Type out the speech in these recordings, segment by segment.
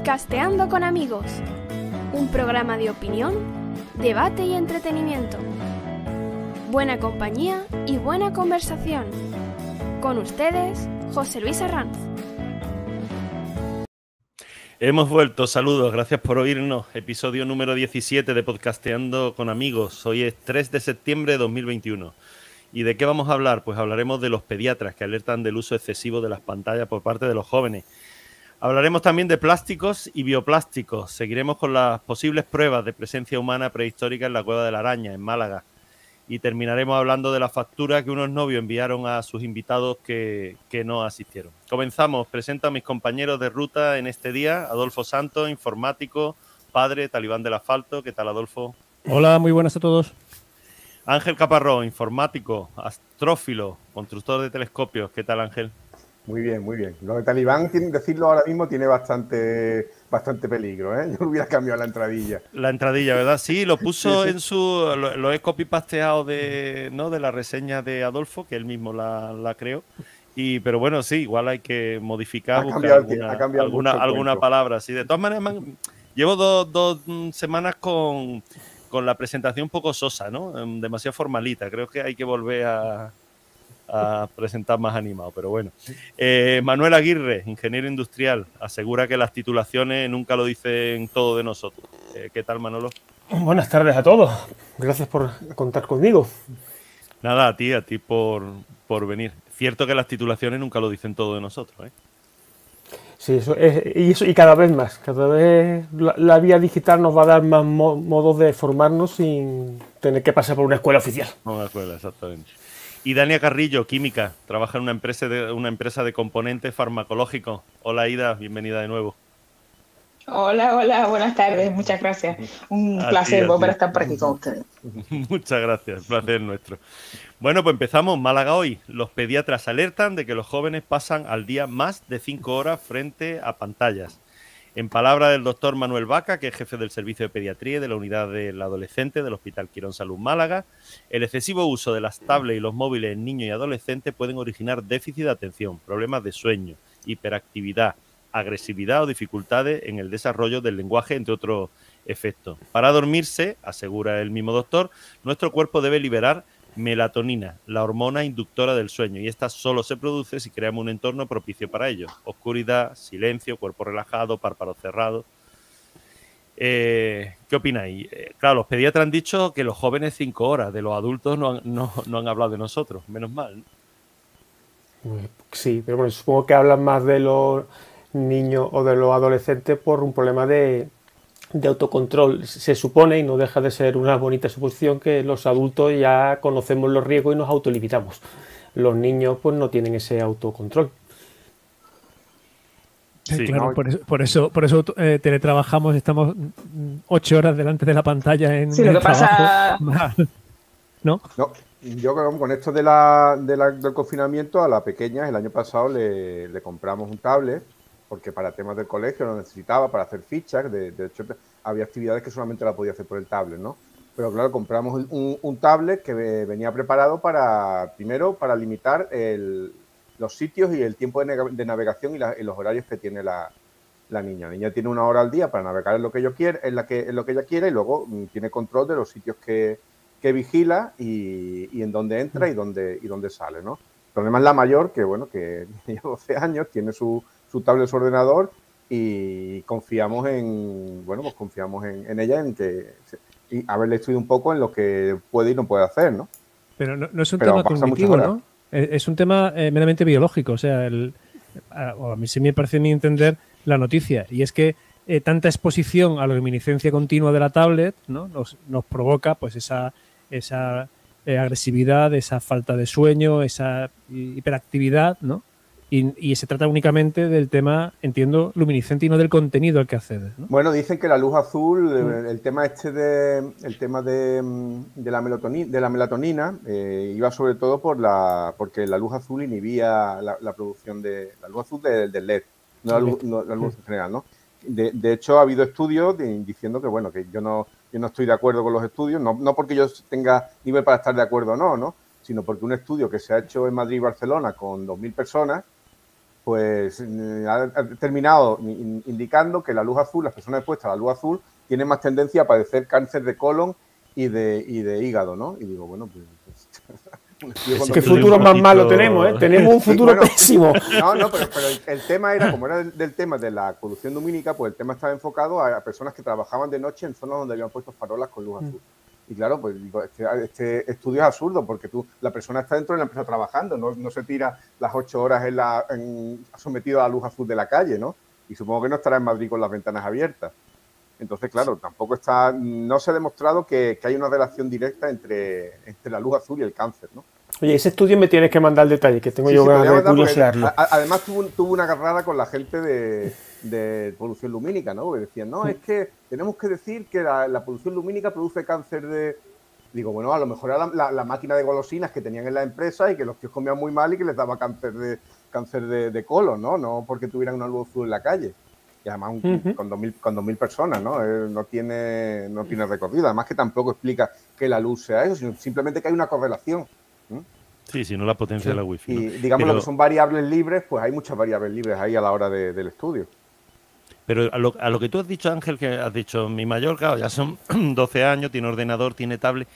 Podcasteando con amigos, un programa de opinión, debate y entretenimiento. Buena compañía y buena conversación. Con ustedes, José Luis Arranz. Hemos vuelto, saludos, gracias por oírnos. Episodio número 17 de Podcasteando con amigos. Hoy es 3 de septiembre de 2021. ¿Y de qué vamos a hablar? Pues hablaremos de los pediatras que alertan del uso excesivo de las pantallas por parte de los jóvenes. Hablaremos también de plásticos y bioplásticos. Seguiremos con las posibles pruebas de presencia humana prehistórica en la Cueva de la Araña, en Málaga. Y terminaremos hablando de la factura que unos novios enviaron a sus invitados que, que no asistieron. Comenzamos. Presento a mis compañeros de ruta en este día. Adolfo Santos, informático, padre, talibán del asfalto. ¿Qué tal, Adolfo? Hola, muy buenas a todos. Ángel Caparrón, informático, astrófilo, constructor de telescopios. ¿Qué tal, Ángel? Muy bien, muy bien. Lo de Talibán, decirlo ahora mismo, tiene bastante, bastante peligro. ¿eh? Yo hubiera cambiado la entradilla. La entradilla, ¿verdad? Sí, lo puso en su. Lo, he copy-pasteado de, ¿no? de la reseña de Adolfo, que él mismo la, la creó. Y, pero bueno, sí, igual hay que modificar, buscar alguna, alguna, alguna palabra. Sí, de todas maneras, llevo dos, dos semanas con con la presentación un poco sosa, ¿no? Em, demasiado formalita. Creo que hay que volver a, presentar más animado, pero bueno. Eh, Manuel Aguirre, ingeniero industrial, asegura que las titulaciones nunca lo dicen todo de nosotros. Eh, ¿Qué tal, Manolo? Buenas tardes a todos. Gracias por contar conmigo. Nada, a ti, a ti por, por venir. Cierto que las titulaciones nunca lo dicen todo de nosotros, ¿eh? Sí, eso es, y, eso, y cada vez más. Cada vez la, vía digital nos va a dar más modos de formarnos sin tener que pasar por una escuela oficial. Una escuela, exactamente. Y Dania Carrillo, química, trabaja en una empresa de, una empresa de componentes farmacológicos. Hola Ida, bienvenida de nuevo. Hola, hola, buenas tardes, muchas gracias. Un placer volver a estar por aquí con ustedes. Muchas gracias, placer nuestro. Bueno, pues empezamos. Málaga hoy. Los pediatras alertan de que los jóvenes pasan al día más de cinco horas frente a pantallas. En palabra del doctor Manuel Vaca, que es jefe del servicio de pediatría de la unidad del adolescente del Hospital Quirón Salud Málaga, el excesivo uso de las tablets y los móviles en niños y adolescentes pueden originar déficit de atención, problemas de sueño, hiperactividad, agresividad o dificultades en el desarrollo del lenguaje, entre otros efectos. Para dormirse, asegura el mismo doctor, nuestro cuerpo debe liberar melatonina, la hormona inductora del sueño, y esta solo se produce si creamos un entorno propicio para ello. Oscuridad, silencio, cuerpo relajado, párpados cerrados. Eh, ¿Qué opináis? Eh, claro, los pediatras han dicho que los jóvenes cinco horas, de los adultos no han, no, han hablado de nosotros, menos mal. Sí, pero bueno, supongo que hablan más de los niños o de los adolescentes por un problema de, de autocontrol. Se supone, y no deja de ser una bonita suposición, que los adultos ya conocemos los riesgos y nos autolimitamos. Los niños pues no tienen ese autocontrol. Sí, claro, por eso, por eso, eh, teletrabajamos, estamos ocho horas delante de la pantalla en sí, lo que pasa... ¿No? No, yo creo que con esto de la, del confinamiento a la pequeña, el año pasado le, le compramos un tablet porque para temas del colegio lo necesitaba, para hacer fichas, de, hecho había actividades que solamente la podía hacer por el tablet, ¿no? Pero claro, compramos un, tablet que venía preparado para, primero, para limitar los sitios y el tiempo de, navegación y, los horarios que tiene la, niña. La niña tiene una hora al día para navegar en lo que yo quiera, en, la que, en lo que ella quiera y luego mm, tiene control de los sitios que, vigila y, en dónde entra y dónde, y dónde sale, ¿no? El problema es la mayor, que bueno, que tiene 12 años, tiene su, su tablet, su ordenador y confiamos en, bueno, pues confiamos en, ella, en que y haberle estudiado un poco en lo que puede y no puede hacer, ¿no? Pero no, es un tema cognitivo, ¿no? Es un tema eh, meramente biológico, o sea, el, a, mí sí me parece ni entender la noticia, y es que eh, tanta exposición a la luminiscencia continua de la tablet ¿no? nos, nos provoca pues esa, esa eh, agresividad, esa falta de sueño, esa hiperactividad, ¿no? Y, se trata únicamente del tema, entiendo, luminiscente y no del contenido al que accede. Bueno, dicen que la luz azul, mm. el, tema este de, el tema de, mm, la, melatonina, de la melatonina eh, iba sobre todo por la, porque la luz azul inhibía la, producción de la luz azul del LED, no la luz, la luz en general, ¿no? De, hecho, ha habido estudios diciendo que, bueno, que yo no, yo no estoy de acuerdo con los estudios, no, no porque yo tenga nivel para estar de acuerdo o no, ¿no? Sino porque un estudio que se ha hecho en Madrid y Barcelona con 2.000 personas pues eh, ha terminado indicando que la luz azul, las personas expuestas a la luz azul, tienen más tendencia a padecer cáncer de colon y de, y de hígado, ¿no? Y digo, bueno, pues... pues ¿Qué futuro más malo tenemos, eh? Tenemos un futuro pésimo. No, no, pero, el, tema era, como era del, tema de la polución lumínica, pues el tema estaba enfocado a, personas que trabajaban de noche en zonas donde habían puesto farolas con luz azul. Y claro, pues digo, este, este, estudio es absurdo porque tú, la persona está dentro de la empresa trabajando, no, no se tira las ocho horas en la, sometido a la luz azul de la calle, ¿no? Y supongo que no estará en Madrid con las ventanas abiertas. Entonces, claro, tampoco está, no se ha demostrado que, que hay una relación directa entre, entre la luz azul y el cáncer, ¿no? Oye, ese estudio me tienes que mandar el detalle, que tengo yo ganas de curiosearlo. Además, tuvo, tuvo, una agarrada con la gente de, de polución lumínica, ¿no? Que decían, no, es que tenemos que decir que la, polución lumínica produce cáncer de... Digo, bueno, a lo mejor era la, máquina de golosinas que tenían en la empresa y que los tíos comían muy mal y que les daba cáncer de cáncer de, colon, ¿no? No porque tuvieran una luz azul en la calle. Y además con 2.000 con personas, ¿no? Eh, no, tiene, no tiene recorrido. Además que tampoco explica que la luz sea eso, sino simplemente que hay una correlación. Sí, si no la potencia de la wifi. Y digamos lo que son variables libres, pues hay muchas variables libres ahí a la hora del estudio. Pero a lo, que tú has dicho, Ángel, que has dicho, mi mayor, claro, ya son 12 años, tiene ordenador, tiene tablet.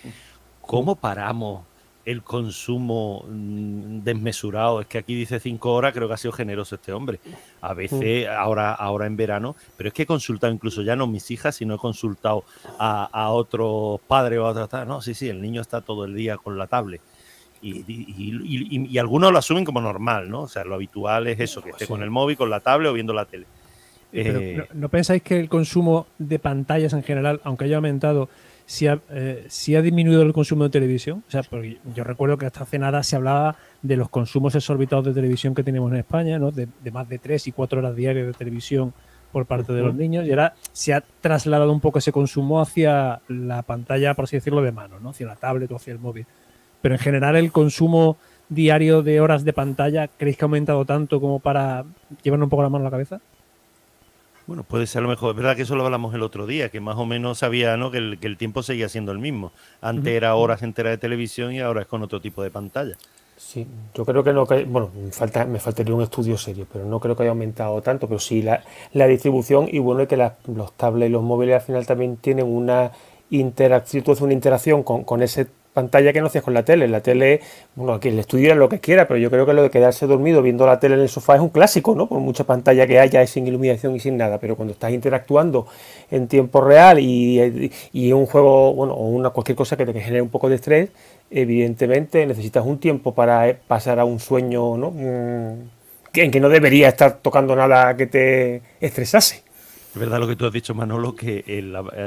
¿Cómo paramos el consumo mm, desmesurado? Es que aquí dice 5 horas, creo que ha sido generoso este hombre. A veces, ahora, ahora en verano, pero es que he consultado incluso ya no mis hijas, sino he consultado a, a otros padres o a otras. No, sí, sí, el niño está todo el día con la tablet. Y, y, algunos lo asumen como normal, ¿no? O sea, lo habitual es eso, que esté con el móvil, con la tablet o viendo la tele. Eh, no, pensáis que el consumo de pantallas en general, aunque haya aumentado, si ha, eh, ha disminuido el consumo de televisión? O sea, porque yo recuerdo que hasta hace nada se hablaba de los consumos exorbitados de televisión que tenemos en España, ¿no? De, más de tres y cuatro horas diarias de televisión por parte de los niños y ahora se ha trasladado un poco ese consumo hacia la pantalla, por así decirlo, de mano, ¿no? Hacia la tablet o hacia el móvil. Pero en general el consumo diario de horas de pantalla, ¿creéis que ha aumentado tanto como para llevarnos un poco la mano a la cabeza? Bueno, puede ser a lo mejor. Es verdad que eso lo hablamos el otro día, que más o menos sabía ¿no? que, el, tiempo seguía siendo el mismo. Antes era horas enteras de televisión y ahora es con otro tipo de pantalla. Sí, yo creo que no. bueno, me, falta, me faltaría un estudio serio, pero no creo que haya aumentado tanto. Pero sí la, distribución y bueno, es que los tablets y los móviles al final también tienen una interacción, tú haces una interacción con, con ese pantalla que no hacías con la tele. La tele, bueno, aquí el estudio era lo que quiera, pero yo creo que lo de quedarse dormido viendo la tele en el sofá es un clásico, ¿no? Por mucha pantalla que haya, sin iluminación y sin nada. Pero cuando estás interactuando en tiempo real y, y un juego, bueno, o una cualquier cosa que te genere un poco de estrés, evidentemente necesitas un tiempo para eh, pasar a un sueño, ¿no? Mm, en que no debería estar tocando nada que te estresase. Es verdad lo que tú has dicho, Manolo, que eh,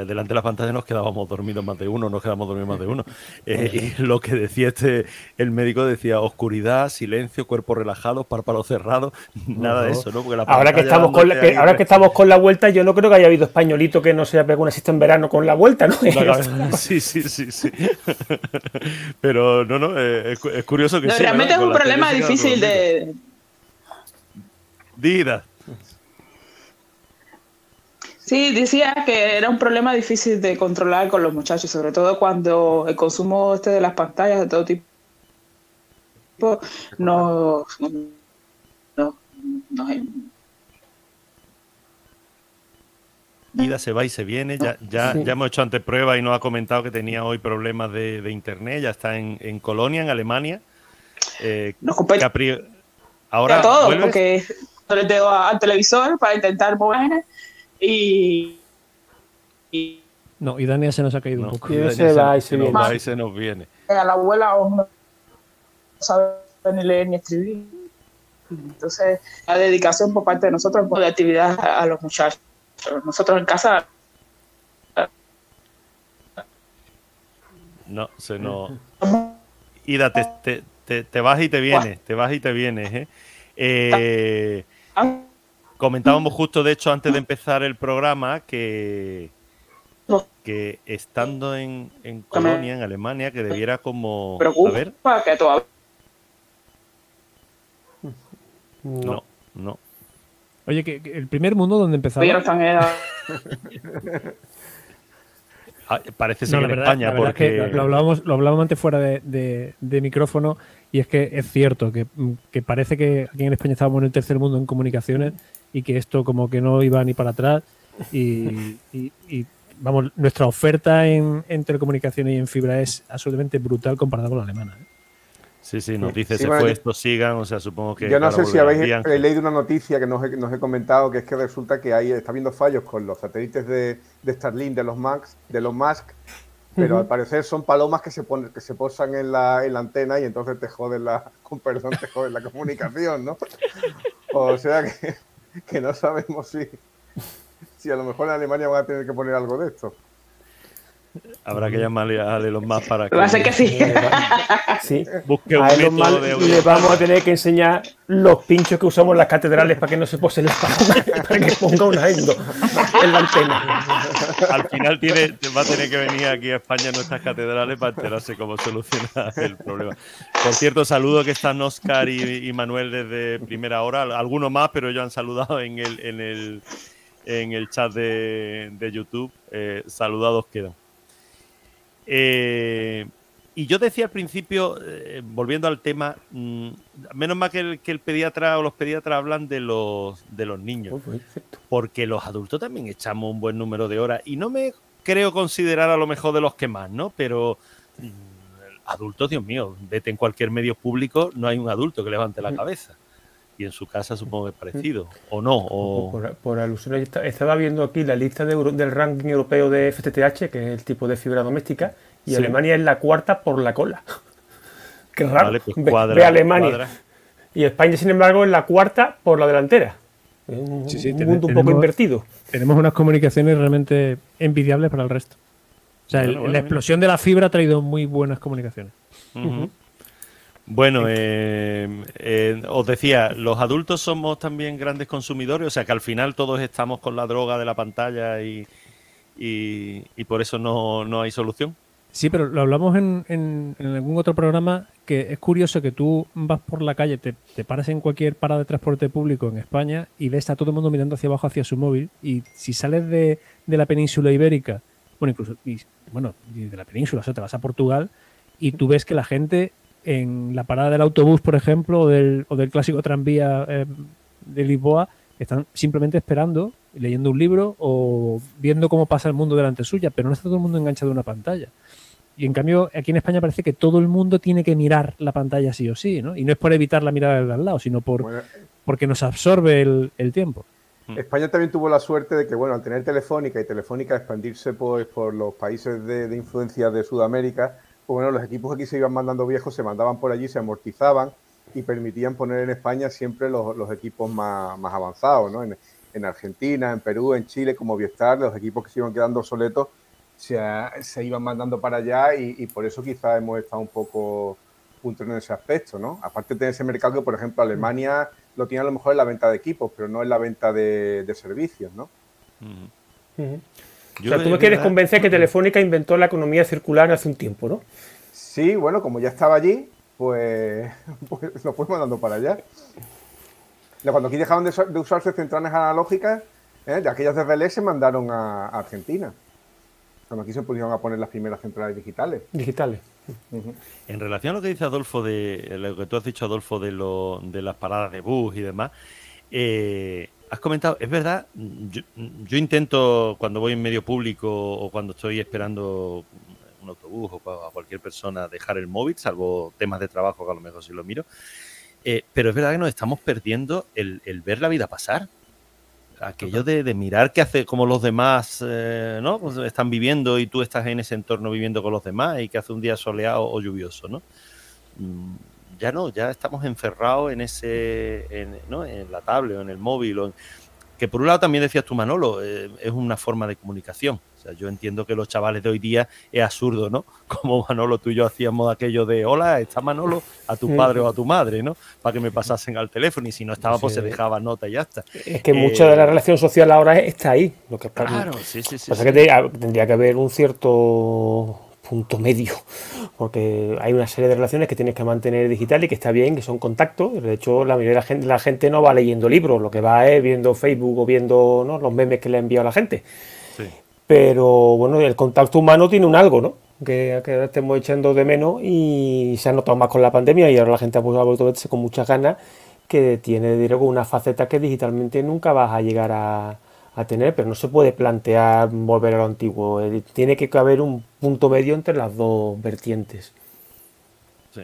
delante de la pantalla nos quedábamos dormidos más de uno, nos quedamos dormidos más de uno. Eh, y lo que decía este, el médico decía oscuridad, silencio, cuerpo relajado, párpados cerrados, nada de eso, ¿no? Porque ahora que estamos con la, ahora que estamos con la vuelta, yo no creo que haya habido españolito que no se haya pegado una siesta en verano con la vuelta, ¿no? sí, sí, sí, sí. Pero no, no, eh, es, curioso que sí. Realmente es un problema difícil de. Dida. Sí, decía que era un problema difícil de controlar con los muchachos, sobre todo cuando el consumo este de las pantallas de todo tipo no, no, Vida se va y se viene. Ya, ya, ya hemos hecho antes pruebas y nos ha comentado que tenía hoy problemas de, internet. Ya está en, Colonia, en Alemania. Eh, nos ahora todo, porque le tengo al televisor para intentar mover y, no, y Dania se nos ha caído un poco. Y se, va y se, viene. Va y se nos viene. A la abuela no sabe ni leer ni escribir. Entonces, la dedicación por parte de nosotros de actividad a los muchachos. Nosotros en casa. No, se nos. Ida, te, te, te, vas y te vienes, te vas y te vienes. ¿eh? Eh, ah. Comentábamos justo, de hecho, antes de empezar el programa, que, que estando en, en Colonia, en Alemania, que debiera como... a ver. que No, no. Oye, que, el primer mundo donde empezaba... Ah, parece ser en España, porque... lo, hablábamos, lo hablábamos antes fuera de, micrófono y es que es cierto que, parece que aquí en España estábamos en el tercer mundo en comunicaciones y que esto como que no iba ni para atrás y, vamos, nuestra oferta en, telecomunicaciones y en fibra es absolutamente brutal comparada con la alemana. ¿eh? Sí, sí, nos dice, se fue, esto sigan, o sea, supongo que... Yo no sé si habéis leído una noticia que nos he, nos he, comentado, que es que resulta que ahí está habiendo fallos con los satélites de, de Starlink, de los Max, de los Musk, pero al parecer son palomas que se ponen, que se posan en la, en la antena y entonces te joden la, con perdón, te joden la comunicación, ¿no? O sea que, que no sabemos si, si a lo mejor en Alemania van a tener que poner algo de esto. Habrá que llamarle a Elon Musk para que. Va a ser que sí. sí. Busque un a Elon Musk le vamos a tener que enseñar los pinchos que usamos en las catedrales para que no se posen las palomas, para que ponga un endo en la antena. Al final tiene, va a tener que venir aquí a España nuestras catedrales para enterarse cómo solucionar el problema. Por cierto, saludo que están Oscar y, Manuel desde primera hora, algunos más, pero ellos han saludado en el, en el, en el chat de, de YouTube. Eh, saludados quedan. Eh, y yo decía al principio, eh, volviendo al tema, mm, menos mal que el, que el, pediatra o los pediatras hablan de los, de los niños, oh, pues, porque los adultos también echamos un buen número de horas y no me creo considerar a lo mejor de los que más, ¿no? Pero mm, adultos, Dios mío, vete en cualquier medio público, no hay un adulto que levante la mm. cabeza. Y en su casa supongo que es parecido, o no. O... Por, por alusión, estaba viendo aquí la lista del ranking europeo de FTTH, que es el tipo de fibra doméstica, y Alemania es la cuarta por la cola. Qué raro. Pues ve, Alemania. Y España, sin embargo, es la cuarta por la delantera. Es un, mundo un poco invertido. Tenemos unas comunicaciones realmente envidiables para el resto. O sea, la explosión de la fibra ha traído muy buenas comunicaciones. Bueno, eh, eh, os decía, los adultos somos también grandes consumidores, o sea que al final todos estamos con la droga de la pantalla y, y, por eso no, no, hay solución. Sí, pero lo hablamos en, en, algún otro programa que es curioso que tú vas por la calle, te, te, paras en cualquier parada de transporte público en España y ves a todo el mundo mirando hacia abajo, hacia su móvil y si sales de, de la península ibérica, bueno, incluso y, bueno, de la península, o sea, te vas a Portugal y tú ves que la gente en la parada del autobús, por ejemplo, o del, o del clásico tranvía eh, de Lisboa, están simplemente esperando, leyendo un libro o viendo cómo pasa el mundo delante suya, pero no está todo el mundo enganchado en una pantalla. Y en cambio, aquí en España parece que todo el mundo tiene que mirar la pantalla sí o sí, ¿no? Y no es por evitar la mirada del al lado, sino por porque nos absorbe el, tiempo. España también tuvo la suerte de que, bueno, al tener Telefónica y Telefónica expandirse pues, por los países de influencia de Sudamérica, pues bueno, los equipos que aquí se iban mandando viejos se mandaban por allí, se amortizaban y permitían poner en España siempre los, equipos más, avanzados, ¿no? En, Argentina, en Perú, en Chile, como Viestar, los equipos que se iban quedando obsoletos se, se iban mandando para allá y, por eso quizás hemos estado un poco juntos en ese aspecto, ¿no? Aparte de ese mercado que, por ejemplo, Alemania lo tiene a lo mejor en la venta de equipos, pero no en la venta de, servicios, ¿no? O sea, tú me quieres convencer que Telefónica inventó la economía circular hace un tiempo, ¿no? Sí, bueno, como ya estaba allí, pues, pues lo fuimos mandando para allá. Cuando aquí dejaron de, usarse centrales analógicas, ¿eh? de aquellas de relé se mandaron a, Argentina. Cuando aquí se pusieron a poner las primeras centrales digitales. Digitales. En relación a lo que dice Adolfo, de lo que tú has dicho, Adolfo, de, lo, de las paradas de bus y demás, eh, has comentado, es verdad, yo, intento cuando voy en medio público o cuando estoy esperando un autobús o a cualquier persona dejar el móvil, salvo temas de trabajo que a lo mejor si lo miro, eh, pero es verdad que nos estamos perdiendo el, ver la vida pasar. Aquello de, mirar qué hace, como los demás eh, ¿no? Pues están viviendo y tú estás en ese entorno viviendo con los demás y que hace un día soleado o lluvioso, ¿no? Mm, ya no, ya estamos encerrados en ese, en, ¿no? en la tablet o en el móvil. O que por un lado también decías tú, Manolo, eh, es una forma de comunicación. O sea, yo entiendo que los chavales de hoy día es absurdo, ¿no? Como Manolo, tú y yo hacíamos aquello de, hola, está Manolo, a tu padre o a tu madre, ¿no? Para que me pasasen al teléfono y si no estaba, pues se dejaba nota y ya está. Es que mucha de la eh, relación social ahora está ahí. Lo que claro, sí, sí, sí. Pasa que tendría que haber un cierto punto medio, porque hay una serie de relaciones que tienes que mantener digital y que está bien, que son contactos. De hecho, la mayoría de la gente, la gente no va leyendo libros, lo que va es viendo Facebook o viendo los memes que le ha enviado la gente. pero bueno, el contacto humano tiene un algo, ¿no? Que, que estemos echando de menos y se ha notado más con la pandemia y ahora la gente ha vuelto a verse con muchas ganas que tiene digo, una faceta que digitalmente nunca vas a llegar a, a tener, pero no se puede plantear volver a lo antiguo. Eh, tiene que haber un punto medio entre las dos vertientes. Sí.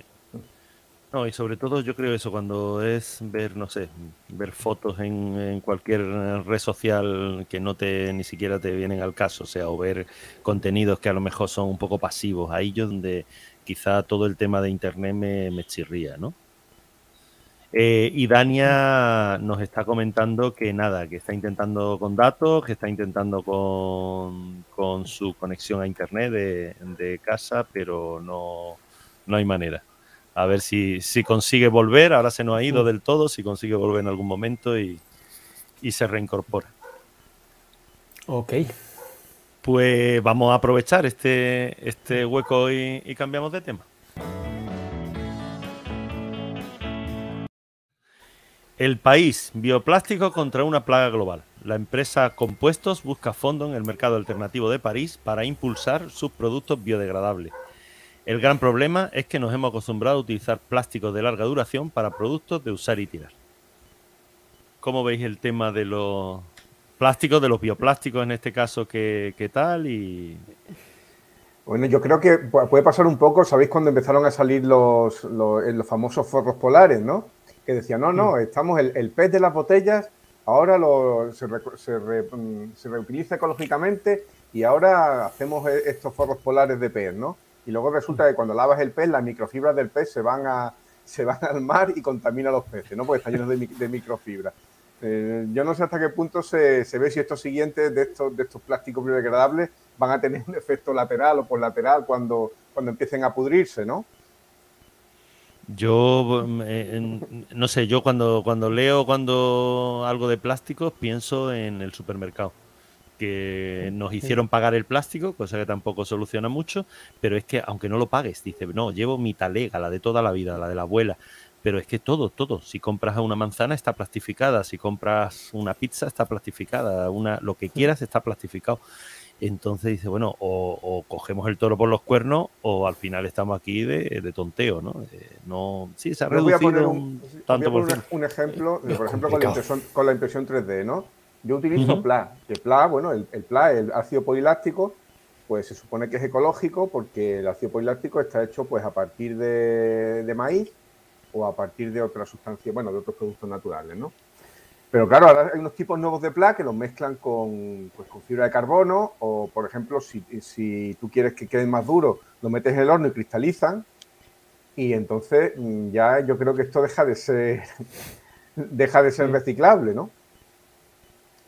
No, y sobre todo yo creo eso, cuando es ver, no sé, ver fotos en, cualquier red social que no te ni siquiera te vienen al caso, o sea, o ver contenidos que a lo mejor son un poco pasivos. Ahí yo donde quizá todo el tema de internet me, me chirría, ¿no? Eh, y Dania nos está comentando que nada, que está intentando con datos, que está intentando con, su conexión a internet de, casa, pero no, no, hay manera. A ver si, si, consigue volver, ahora se nos ha ido del todo, si consigue volver en algún momento y, se reincorpora. Ok. Pues vamos a aprovechar este, este hueco y cambiamos de tema. El país, bioplástico contra una plaga global. La empresa Compuestos busca fondo en el mercado alternativo de París para impulsar sus productos biodegradables. El gran problema es que nos hemos acostumbrado a utilizar plásticos de larga duración para productos de usar y tirar. ¿Cómo veis el tema de los plásticos, de los bioplásticos en este caso, qué, tal? Bueno, yo creo que puede pasar un poco, ¿sabéis cuando empezaron a salir los, los famosos forros polares, no? Que decía, no, no, estamos, el, el pez de las botellas ahora lo, se, mm, se, reutiliza ecológicamente y ahora hacemos e, estos forros polares de pez, ¿no? Y luego resulta que cuando lavas el pez, las microfibras del pez se van, a, se van al mar y contaminan los peces, ¿no? Porque está lleno de, de microfibras. Eh, yo no sé hasta qué punto se, se, ve si estos siguientes de estos, de estos plásticos biodegradables van a tener un efecto lateral o por lateral cuando, cuando empiecen a pudrirse, ¿no? Yo, eh, no sé, yo cuando, cuando leo cuando algo de plásticos pienso en el supermercado, que nos hicieron pagar el plástico, cosa que tampoco soluciona mucho, pero es que aunque no lo pagues, dice, no, llevo mi talega, la de toda la vida, la de la abuela, pero es que todo, todo, si compras una manzana está plastificada, si compras una pizza está plastificada, una, lo que quieras está plastificado. Entonces dice, bueno, o, cogemos el toro por los cuernos o al final estamos aquí de, tonteo, ¿no? Eh, no sí, se ha reducido un, tanto por un, ejemplo, por ejemplo, con la, impresión, con la impresión 3D, ¿no? Yo utilizo PLA, que PLA, bueno, el, PLA, el ácido poliláctico, pues se supone que es ecológico porque el ácido poliláctico está hecho pues a partir de, de maíz o a partir de otras sustancias, bueno, de otros productos naturales, ¿no? Pero claro, ahora hay unos tipos nuevos de PLA que los mezclan con, pues, con fibra de carbono o, por ejemplo, si, si, tú quieres que queden más duros, lo metes en el horno y cristalizan. Y entonces mm, ya yo creo que esto deja de ser deja de ser reciclable, ¿no?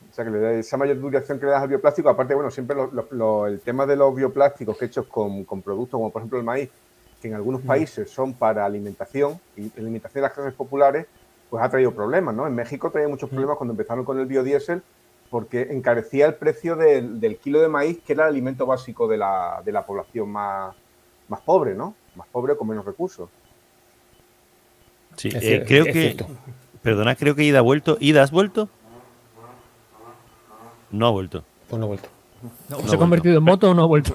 O sea, que le da esa mayor duración que le das al bioplástico, aparte, bueno, siempre el tema de los bioplásticos que hechos con, con, productos como por ejemplo el maíz, que en algunos países son para alimentación y alimentación de las clases populares, pues ha traído problemas, ¿no? En México traía muchos problemas cuando empezaron con el biodiesel porque encarecía el precio del, kilo de maíz, que era el alimento básico de la, población más, más pobre, ¿no? Más pobre con menos recursos. Sí, eh, creo que... Perdona, creo que Ida ha vuelto. ¿Ida has vuelto? No ha vuelto. Pues no ha vuelto. ¿Se ha convertido en moto o no ha vuelto?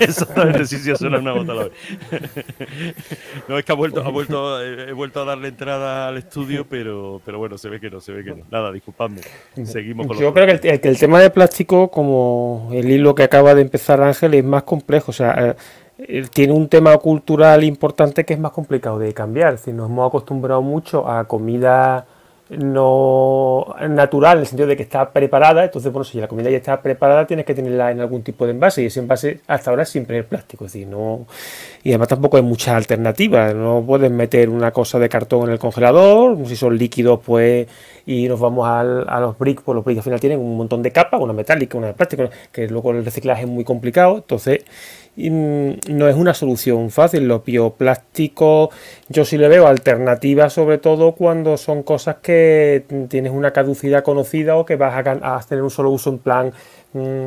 Exactamente, sí, sí, suena una moto a la vez. no, es que ha vuelto, ha vuelto, he vuelto a darle entrada al estudio, pero, pero bueno, se ve que no, se ve que no. Nada, disculpadme. Seguimos con Yo creo que el, que el, tema de plástico, como el hilo que acaba de empezar Ángel, es más complejo. O sea, eh, tiene un tema cultural importante que es más complicado de cambiar. Si nos hemos acostumbrado mucho a comida no natural en el sentido de que está preparada, entonces bueno, si la comida ya está preparada tienes que tenerla en algún tipo de envase y ese envase hasta ahora siempre es plástico, es decir, no y además tampoco hay muchas alternativas, no puedes meter una cosa de cartón en el congelador, si son líquidos pues y nos vamos a los bricks, pues los bricks al final tienen un montón de capas, una metálica, una de plástico, que luego el reciclaje es muy complicado, entonces no es una solución fácil. Los bioplásticos, yo sí le veo alternativas, sobre todo cuando son cosas que tienes una caducidad conocida o que vas a, tener un solo uso en plan mm,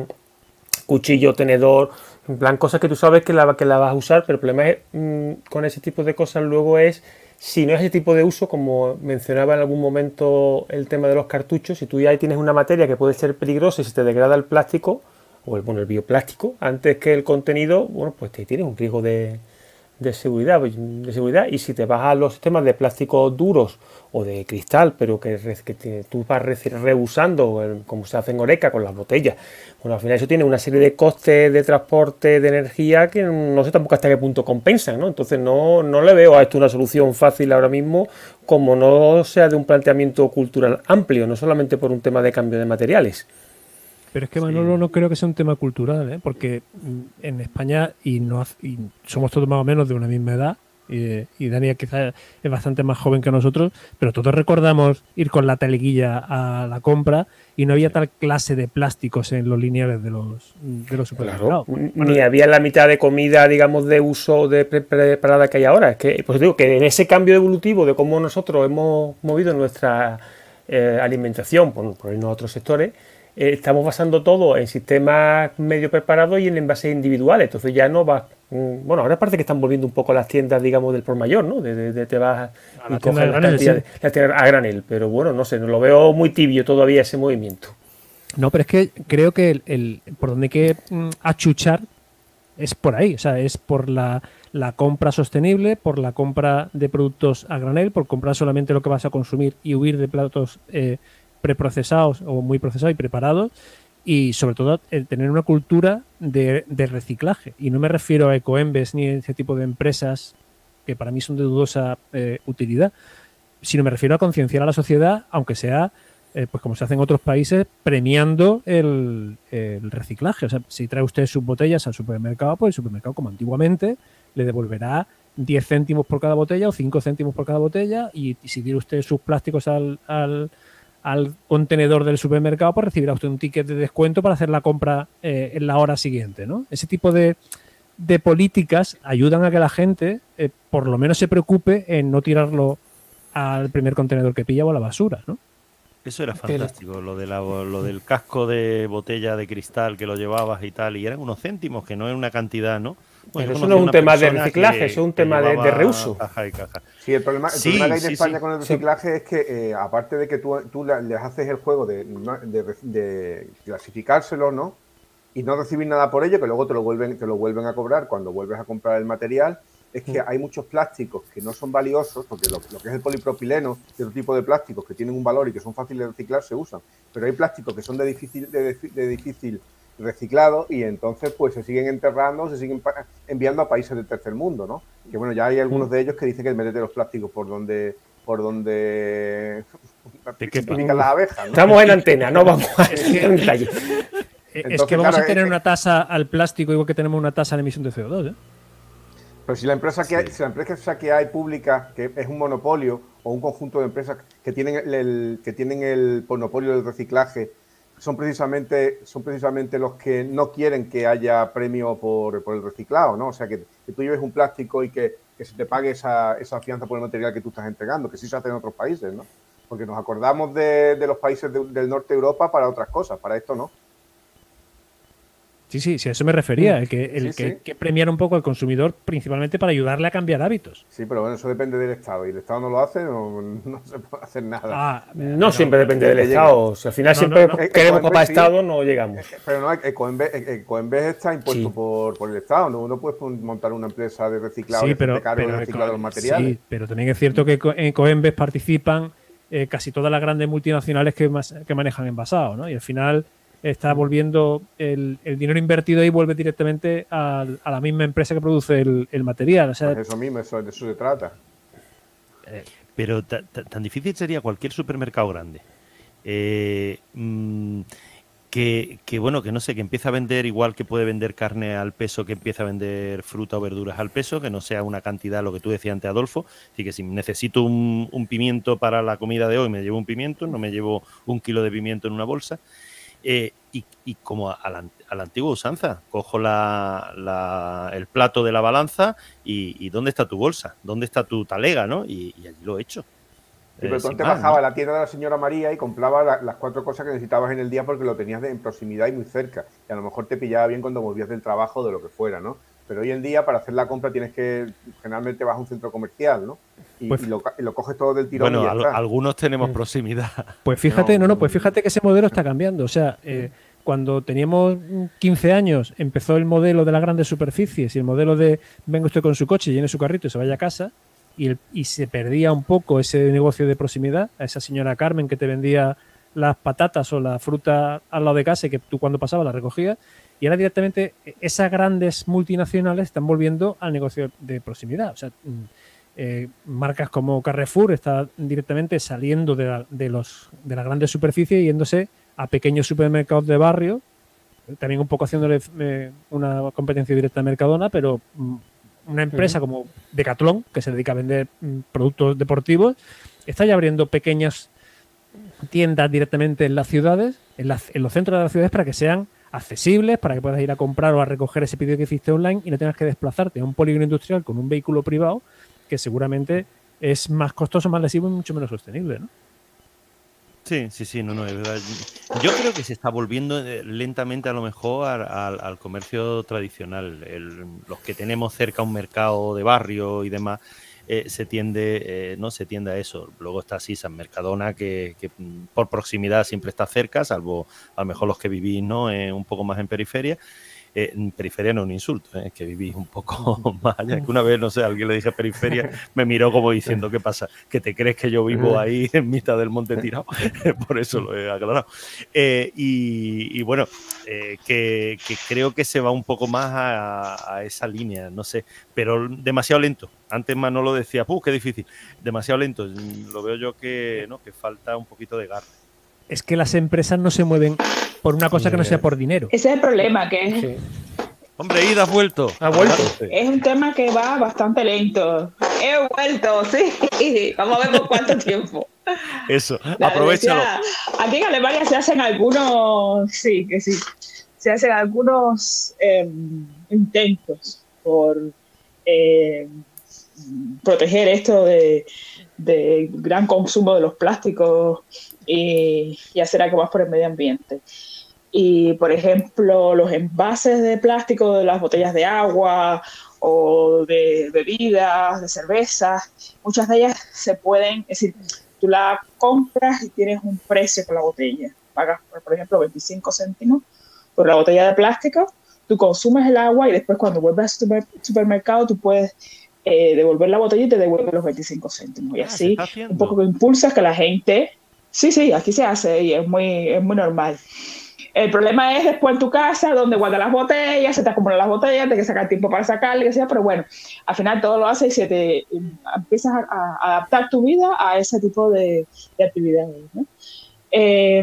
cuchillo, tenedor, en plan cosas que tú sabes que la, que la vas a usar, pero el problema es, mm, con ese tipo de cosas luego es si no es ese tipo de uso, como mencionaba en algún momento el tema de los cartuchos, si tú ya tienes una materia que puede ser peligrosa y se te degrada el plástico, o el, bueno, el bioplástico, antes que el contenido, bueno, pues te tiene un riesgo de, de seguridad, de seguridad y si te vas a los sistemas de plásticos duros o de cristal, pero que, que tú vas reusando, como se hace en Oreca con las botellas, bueno, al final eso tiene una serie de costes de transporte de energía que no sé tampoco hasta qué punto compensan, ¿no? Entonces no, no le veo a esto una solución fácil ahora mismo, como no sea de un planteamiento cultural amplio, no solamente por un tema de cambio de materiales. Pero es que Manolo no creo que sea un tema cultural, ¿eh? porque en España, y, no, somos todos más o menos de una misma edad, y, y Dani quizás es bastante más joven que nosotros, pero todos recordamos ir con la teleguilla a la compra y no había tal clase de plásticos en los lineales de los, de los supermercados. Ni había la mitad de comida, digamos, de uso de preparada que hay ahora. Es que, pues digo, que en ese cambio evolutivo de cómo nosotros hemos movido nuestra eh, alimentación, por, por irnos a otros sectores, eh, estamos basando todo en sistemas medio preparados y en envases individuales. Entonces ya no va. Mm, bueno, ahora parece que están volviendo un poco las tiendas, digamos, del por mayor, ¿no? De, te vas a, y coges granel, a granel. Pero bueno, no sé, no lo veo muy tibio todavía ese movimiento. No, pero es que creo que el, por donde hay que mm, achuchar es por ahí. O sea, es por la, compra sostenible, por la compra de productos a granel, por comprar solamente lo que vas a consumir y huir de platos eh, preprocesados o muy procesados y preparados y sobre todo el tener una cultura de, reciclaje. Y no me refiero a Ecoembes ni a ese tipo de empresas que para mí son de dudosa eh, utilidad, sino me refiero a concienciar a la sociedad, aunque sea, eh, pues como se hace en otros países, premiando el, reciclaje. O sea, si trae usted sus botellas al supermercado, pues el supermercado, como antiguamente, le devolverá 10 céntimos por cada botella o 5 céntimos por cada botella y, si tiene usted sus plásticos al al contenedor del supermercado, pues recibirá usted un ticket de descuento para hacer la compra eh, en la hora siguiente, ¿no? Ese tipo de, políticas ayudan a que la gente eh, por lo menos se preocupe en no tirarlo al primer contenedor que pilla o a la basura, ¿no? Eso era fantástico, lo, de lo del casco de botella de cristal que lo llevabas y tal, y eran unos céntimos, que no es una cantidad, ¿no? Pero eso no es un tema de reciclaje, eso es un tema de, reuso. Sí, el problema, que hay en España con el reciclaje es que, eh, aparte de que tú, tú, les haces el juego de, de, clasificárselo, ¿no? Y no recibir nada por ello, que luego te lo vuelven, te lo vuelven a cobrar cuando vuelves a comprar el material, es que mm. hay muchos plásticos que no son valiosos, porque lo, que es el polipropileno y otro tipo de plásticos que tienen un valor y que son fáciles de reciclar se usan. Pero hay plásticos que son de difícil, de, difícil reciclado y entonces pues se siguen enterrando, se siguen enviando a países del tercer mundo, ¿no? Que bueno, ya hay algunos mm. de ellos que dicen que metete los plásticos por donde por donde pican las abejas. Estamos en antena, no vamos a en es que vamos a tener una tasa al plástico igual que tenemos una tasa de emisión de CO2, ¿eh? Pero si la empresa que hay, si la empresa que hay pública, que es un monopolio o un conjunto de empresas que tienen el, que tienen el monopolio del reciclaje son precisamente, son precisamente los que no quieren que haya premio por, el reciclado, ¿no? O sea, que, tú lleves un plástico y que, se te pague esa, esa, fianza por el material que tú estás entregando, que sí se hace en otros países, ¿no? Porque nos acordamos de, los países del norte de Europa para otras cosas, para esto no. Sí, sí, sí, a eso me refería, el que, el que, premiar un poco al consumidor principalmente para ayudarle a cambiar hábitos. Sí, pero bueno, eso depende del Estado y el Estado no lo hace, no, no se puede hacer nada. Ah, no, siempre depende del Estado, al final siempre queremos que para Estado no llegamos. Pero no, Ecoembes está impuesto por, por, el Estado, no, uno puede montar una empresa de reciclado sí, pero, pero, de los materiales. Sí, pero también es cierto que en Ecoembes participan eh, casi todas las grandes multinacionales que, que manejan envasados, ¿no? Y al final está volviendo el, dinero invertido ahí vuelve directamente a, la misma empresa que produce el, material. O sea, pues eso mismo, eso, de eso se trata. Eh, pero tan difícil sería cualquier supermercado grande. Eh, mm, que, bueno, que no sé, que empieza a vender igual que puede vender carne al peso, que empieza a vender fruta o verduras al peso, que no sea una cantidad, lo que tú decías antes, Adolfo. Así que si necesito un, un pimiento para la comida de hoy, me llevo un pimiento, no me llevo un kilo de pimiento en una bolsa. Eh, y, como a la, antigua usanza, cojo el plato de la balanza y, ¿dónde está tu bolsa? ¿Dónde está tu talega? ¿no? Y, allí lo he hecho. pero tú te bajaba a la tienda de la señora María y compraba las cuatro cosas que necesitabas en el día porque lo tenías en proximidad y muy cerca. Y a lo mejor te pillaba bien cuando volvías del trabajo o de lo que fuera, ¿no? Pero hoy en día para hacer la compra tienes que, generalmente vas a un centro comercial, ¿no? Y, pues lo, coges todo del tirón. Bueno, algunos tenemos proximidad. Pues fíjate, no, no, pues fíjate que ese modelo está cambiando. O sea, eh, cuando teníamos 15 años empezó el modelo de las grandes superficies y el modelo de venga usted con su coche, llene su carrito y se vaya a casa y, y se perdía un poco ese negocio de proximidad, a esa señora Carmen que te vendía las patatas o la fruta al lado de casa y que tú cuando pasabas la recogías y ahora directamente esas grandes multinacionales están volviendo al negocio de proximidad. O sea, mm, eh, marcas como Carrefour están directamente saliendo de, de, los, de las grandes superficies y yéndose a pequeños supermercados de barrio, también un poco haciéndole eh, una competencia directa a Mercadona, pero mm, una empresa como Decathlon, que se dedica a vender mm, productos deportivos, está ya abriendo pequeñas tiendas directamente en las ciudades, en, en, los centros de las ciudades, para que sean accesibles, para que puedas ir a comprar o a recoger ese pedido que hiciste online y no tengas que desplazarte a un polígono industrial con un vehículo privado que seguramente es más costoso, más lesivo y mucho menos sostenible, ¿no? Sí, sí, sí, no, no, es verdad. Yo creo que se está volviendo eh, lentamente a lo mejor al, comercio tradicional. los que tenemos cerca un mercado de barrio y demás, eh, se tiende, eh, no se tiende a eso. Luego está así San Mercadona, que, mm, por proximidad siempre está cerca, salvo a lo mejor los que vivís ¿no? un poco más en periferia eh, periferia no es un insulto, es que vivís un poco más allá. Que una vez, no sé, alguien le dije periferia, me miró como diciendo, ¿qué pasa? ¿Que te crees que yo vivo ahí en mitad del monte tirado? Por eso lo he aclarado. Eh, y, bueno, eh, que, creo que se va un poco más a, esa línea, no sé, pero demasiado lento. Antes Manolo decía, ¡puh, qué difícil! Demasiado lento. Lo veo yo que, ¿no? que falta un poquito de garra es que las empresas no se mueven por una cosa que no sea por dinero. Ese es el problema, que Hombre, Ida ha vuelto. Ha vuelto. Es un tema que va bastante lento. He vuelto, sí. Vamos a ver por cuánto tiempo. Eso, aprovechalo. aquí en Alemania se hacen algunos, sí, que sí, se hacen algunos em, intentos por em, proteger esto de, de gran consumo de los plásticos y, hacer algo más por el medio ambiente. Y, por ejemplo, los envases de plástico de las botellas de agua o de bebidas, de cerveza, muchas de ellas se pueden, es decir, tú la compras y tienes un precio por la botella. Pagas, por ejemplo, 25 céntimos por la botella de plástico, tú consumes el agua y después cuando vuelves al supermercado tú puedes eh, devolver la botella y te devuelve los 25 céntimos. Y ah, así un poco que impulsas que la gente Sí, sí, aquí se hace y es muy, es muy normal. El problema es después en tu casa, donde guardas las botellas, se te acumulan las botellas, tienes que sacar tiempo para sacarle, que sea, pero bueno, al final todo lo haces y se te empiezas a, adaptar tu vida a ese tipo de, actividades. Eh,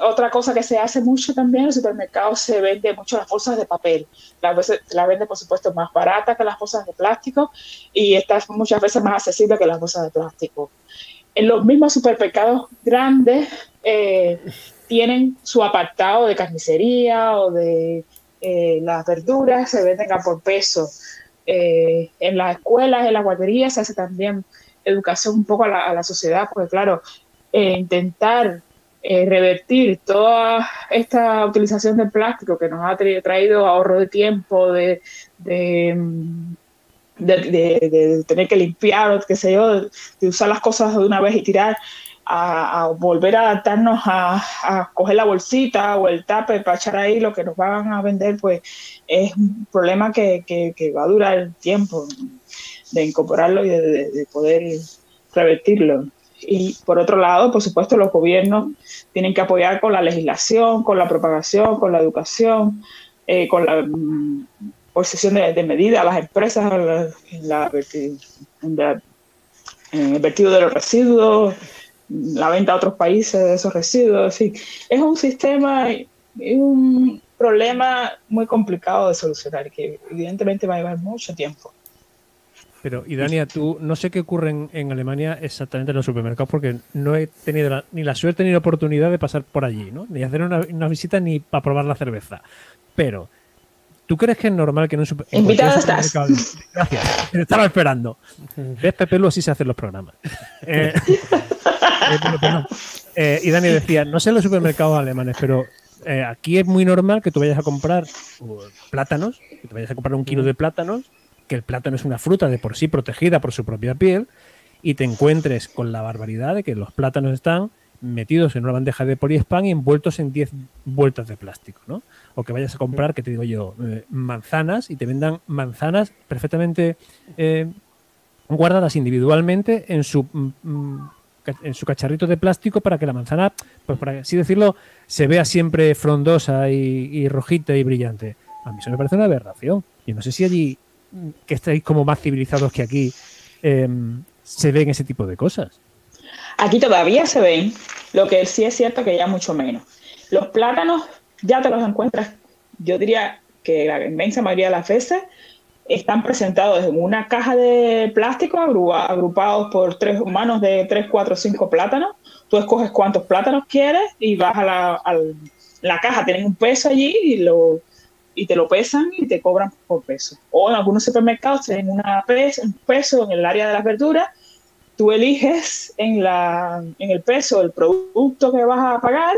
otra cosa que se hace mucho también en los supermercados se vende mucho las bolsas de papel. Las veces la vende, por supuesto, más barata que las bolsas de plástico y está muchas veces más accesible que las bolsas de plástico los mismos supermercados grandes eh, tienen su apartado de carnicería o de eh, las verduras, se venden a por peso. Eh, en las escuelas, en las guarderías se hace también educación un poco a la, sociedad, porque claro, intentar revertir toda esta utilización de plástico que nos ha traído ahorro de tiempo, de mm, de, tener que limpiar qué sé yo, de usar las cosas de una vez y tirar, a, volver a adaptarnos a, coger la bolsita o el tape para echar ahí lo que nos van a vender, pues es un problema que, que, va a durar tiempo de incorporarlo y de, poder revertirlo. Y por otro lado, por supuesto, los gobiernos tienen que apoyar con la legislación, con la propagación, con la educación, eh, con la posesión de, medidas a las empresas en, la, el vertido de los residuos, la venta a otros países de esos residuos. es un sistema, es un problema muy complicado de solucionar que evidentemente va a llevar mucho tiempo. Pero, y Dania, tú no sé qué ocurre en, Alemania exactamente en los supermercados porque no he tenido ni la suerte ni la oportunidad de pasar por allí, ¿no? Ni hacer una, una visita ni para probar la cerveza. Pero, ¿Tú crees que es normal que no un Invitado estás. Gracias. Te estaba esperando. ¿Ves, Pepe? Lu así se hacen los programas. Eh, eh, eh, y Dani decía, no sé en los supermercados alemanes, pero aquí es muy normal que tú vayas a comprar uh, plátanos, que te vayas a comprar un kilo de plátanos, que el plátano es una fruta de por sí protegida por su propia piel, y te encuentres con la barbaridad de que los plátanos están metidos en una bandeja de poliespan y envueltos en 10 vueltas de plástico, ¿no? O que vayas a comprar, que te digo yo, eh, manzanas y te vendan manzanas perfectamente eh, guardadas individualmente en su, mm, mm, en su cacharrito de plástico para que la manzana, pues por así decirlo, se vea siempre frondosa y, rojita y brillante. A mí eso me parece una aberración. Y no sé si allí, mm, que estáis como más civilizados que aquí, em, se ven ese tipo de cosas. Aquí todavía se ven, lo que sí es cierto que ya mucho menos. Los plátanos ya te los encuentras, yo diría que la inmensa mayoría de las veces están presentados en una caja de plástico agrupados por tres humanos de 3, 4, 5 plátanos. Tú escoges cuántos plátanos quieres y vas a la, la caja, tienen un peso allí y, lo, y te lo pesan y te cobran por peso. O en algunos supermercados tienen un peso en el área de las verduras. Tú eliges en, la, en el peso el producto que vas a pagar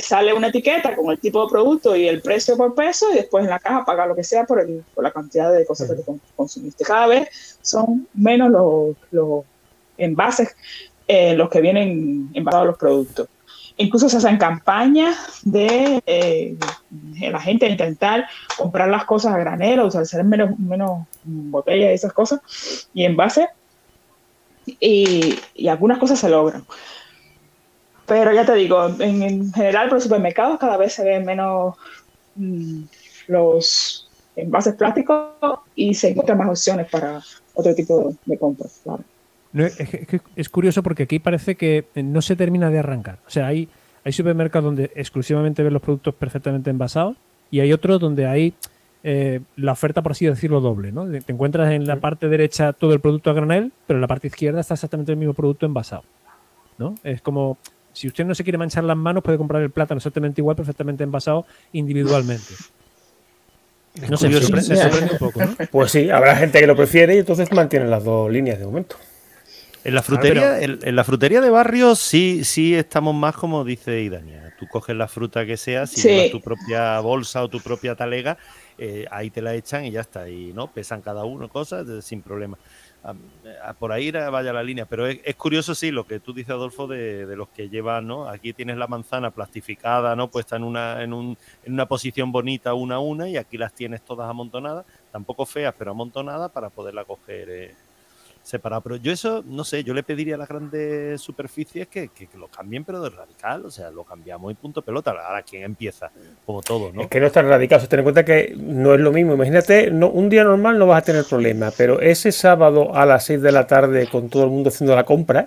sale una etiqueta con el tipo de producto y el precio por peso y después en la caja paga lo que sea por, el, por la cantidad de cosas que te consumiste. Cada vez son menos los, los envases eh, los que vienen envasados los productos. Incluso se hacen campañas de, eh, la gente intentar comprar las cosas a granero, usar menos, menos botellas y esas cosas y envases. Y, algunas cosas se logran. Pero ya te digo, en, general por los supermercados cada vez se ven menos mm, los envases plásticos y se encuentran más opciones para otro tipo de compras, es, curioso porque aquí parece que no se termina de arrancar. O sea, hay, hay supermercados donde exclusivamente ven los productos perfectamente envasados y hay otros donde hay eh, la oferta, por así decirlo, doble. ¿no? Te encuentras en la parte derecha todo el producto a granel, pero en la parte izquierda está exactamente el mismo producto envasado. ¿no? Es como si usted no se quiere manchar las manos, puede comprar el plátano exactamente igual, perfectamente envasado individualmente. No sé, me sorprende, un poco. ¿no? Pues sí, habrá gente que lo prefiere y entonces mantienen las dos líneas de momento. En la frutería, en, la frutería de barrio sí, sí estamos más como dice Idaña. Tú coges la fruta que sea, si llevas tu propia bolsa o tu propia talega, eh, ahí te la echan y ya está. Y no pesan cada uno cosas sin problema por ahí vaya la línea. Pero es, curioso, sí, lo que tú dices, Adolfo, de, los que llevan, ¿no? Aquí tienes la manzana plastificada, ¿no? Puesta en una, en, un, en una posición bonita una a una y aquí las tienes todas amontonadas, tampoco feas, pero amontonadas para poderla coger. Eh, separado. Pero yo eso, no sé, yo le pediría a las grandes superficies que, que, lo cambien, pero de radical. O sea, lo cambiamos y punto pelota. Ahora, ¿quién empieza? Como todo, ¿no? Es que no es tan radical. O ten en cuenta que no es lo mismo. Imagínate, no, un día normal no vas a tener problema, pero ese sábado a las 6 de la tarde con todo el mundo haciendo la compra,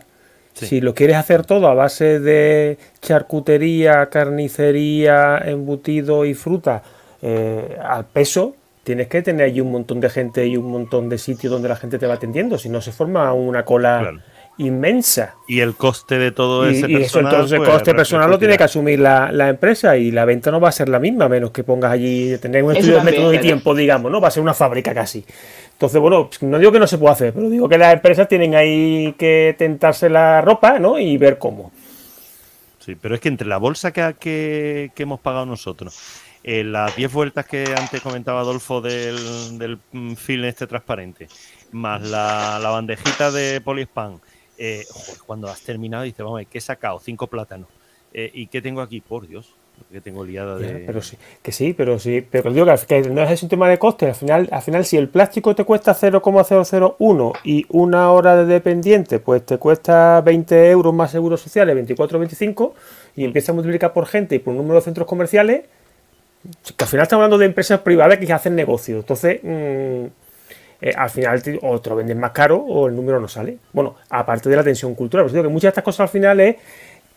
Si lo quieres hacer todo a base de charcutería, carnicería, embutido y fruta eh, al peso, tienes que tener ahí un montón de gente y un montón de sitios donde la gente te va atendiendo, si no se forma una cola inmensa. Y el coste de todo ese y, personal. Eso, entonces el pues, coste personal lo tiene que asumir la, empresa y la venta no va a ser la misma, a menos que pongas allí, tener un estudio de método y tiempo, digamos, ¿no? Va a ser una fábrica casi. Entonces, bueno, no digo que no se pueda hacer, pero digo que las empresas tienen ahí que tentarse la ropa, ¿no? Y ver cómo. Sí, pero es que entre la bolsa que, que hemos pagado nosotros eh, las 10 vueltas que antes comentaba Adolfo del, del mm, film este transparente, más la, bandejita de poliespan, eh, cuando has terminado dices, vamos, ¿qué he sacado? Cinco plátanos. Eh, ¿Y qué tengo aquí? Por Dios, que tengo liada de... pero sí, que sí, pero sí, pero digo que, no es un tema de coste, al final, al final si el plástico te cuesta 0,001 y una hora de dependiente, pues te cuesta 20 euros más seguros sociales, 24 25, y empieza a multiplicar por gente y por un número de centros comerciales, que al final estamos hablando de empresas privadas que hacen negocios. Entonces, mm, eh, al final o te lo venden más caro o el número no sale. Bueno, aparte de la tensión cultural. Pues muchas de estas cosas al final es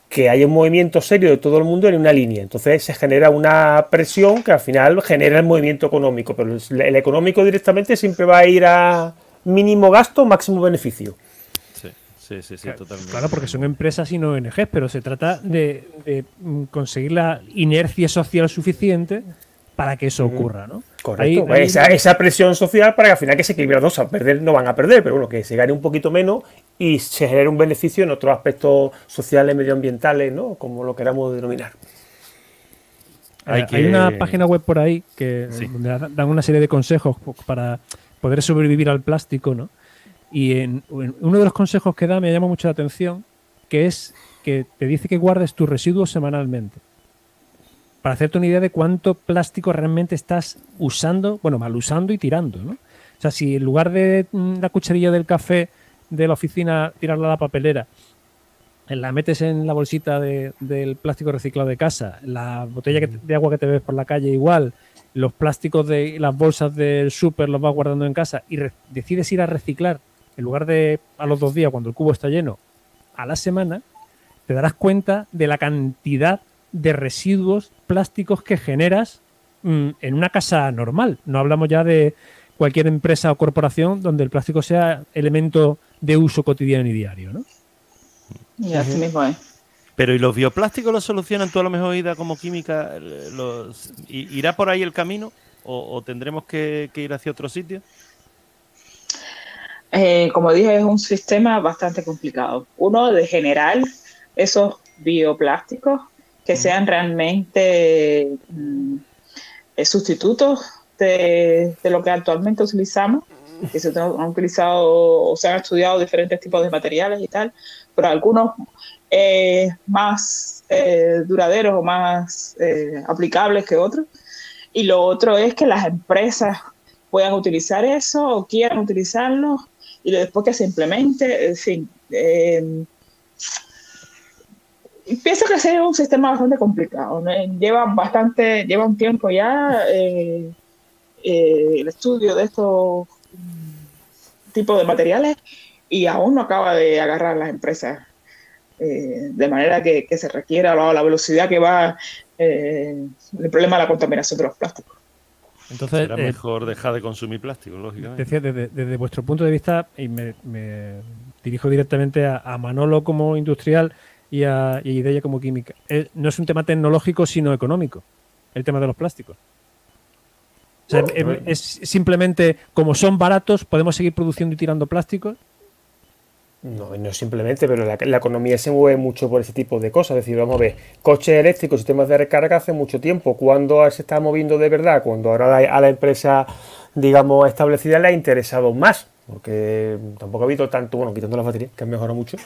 que hay un movimiento serio de todo el mundo en una línea. Entonces se genera una presión que al final genera el movimiento económico. Pero el económico directamente siempre va a ir a mínimo gasto, máximo beneficio. Sí, sí, sí, claro, totalmente. Claro, porque son empresas y no ONGs, pero se trata de, conseguir la inercia social suficiente para que eso ocurra, ¿no? Correcto. Esa, presión social para que al final que se equilibre dos, a perder no van a perder, pero bueno, que se gane un poquito menos y se genere un beneficio en otros aspectos sociales, medioambientales, ¿no? Como lo queramos denominar. Hay, una página web por ahí que dan una serie de consejos para poder sobrevivir al plástico, ¿no? Y en, uno de los consejos que da me llama mucho la atención, que es que te dice que guardes tus residuos semanalmente. Para hacerte una idea de cuánto plástico realmente estás usando, bueno, mal usando y tirando, ¿no? O sea, si en lugar de mm, la cucharilla del café de la oficina tirarla a la papelera, la metes en la bolsita del plástico reciclado de casa, la botella de agua que te ves por la calle igual, los plásticos de las bolsas del súper los vas guardando en casa y decides ir a reciclar en lugar de a los dos días cuando el cubo está lleno, a la semana, te darás cuenta de la cantidad de residuos plásticos que generas mm, en una casa normal. No hablamos ya de cualquier empresa o corporación donde el plástico sea elemento de uso cotidiano y diario, ¿no? Y así mismo es. Pero ¿y los bioplásticos los solucionan tú a lo mejor ida como química? Los, ¿Irá por ahí el camino o, tendremos que, ir hacia otro sitio? Eh, como dije, es un sistema bastante complicado. Uno, de general, esos bioplásticos que sean realmente mm, eh, sustitutos de, de, lo que actualmente utilizamos, que se han utilizado o se han estudiado diferentes tipos de materiales y tal, pero algunos eh, más eh, duraderos o más aplicables que otros. Y lo otro es que las empresas puedan utilizar eso o quieran utilizarlo y después que se implemente, en fin. pienso que es un sistema bastante complicado. Lleva bastante, lleva un tiempo ya el estudio de estos tipos de materiales y aún no acaba de agarrar las empresas eh, de manera que, se requiera la, la, velocidad que va eh, el problema de la contaminación de los plásticos. Entonces, Será eh, mejor dejar de consumir plástico, lógicamente. Decía, desde, vuestro punto de vista, y me, dirijo directamente a, Manolo como industrial y a, y Ideya como química, no es un tema tecnológico, sino económico, el tema de los plásticos. es, simplemente, como son baratos, podemos seguir produciendo y tirando plásticos no, no simplemente, pero la, economía se mueve mucho por ese tipo de cosas. Es decir, vamos a ver, coches eléctricos, sistemas de recarga hace mucho tiempo. ¿Cuándo se está moviendo de verdad? Cuando ahora a la empresa, digamos, establecida le ha interesado más. Porque tampoco ha habido tanto, bueno, quitando las baterías, que han mejorado mucho.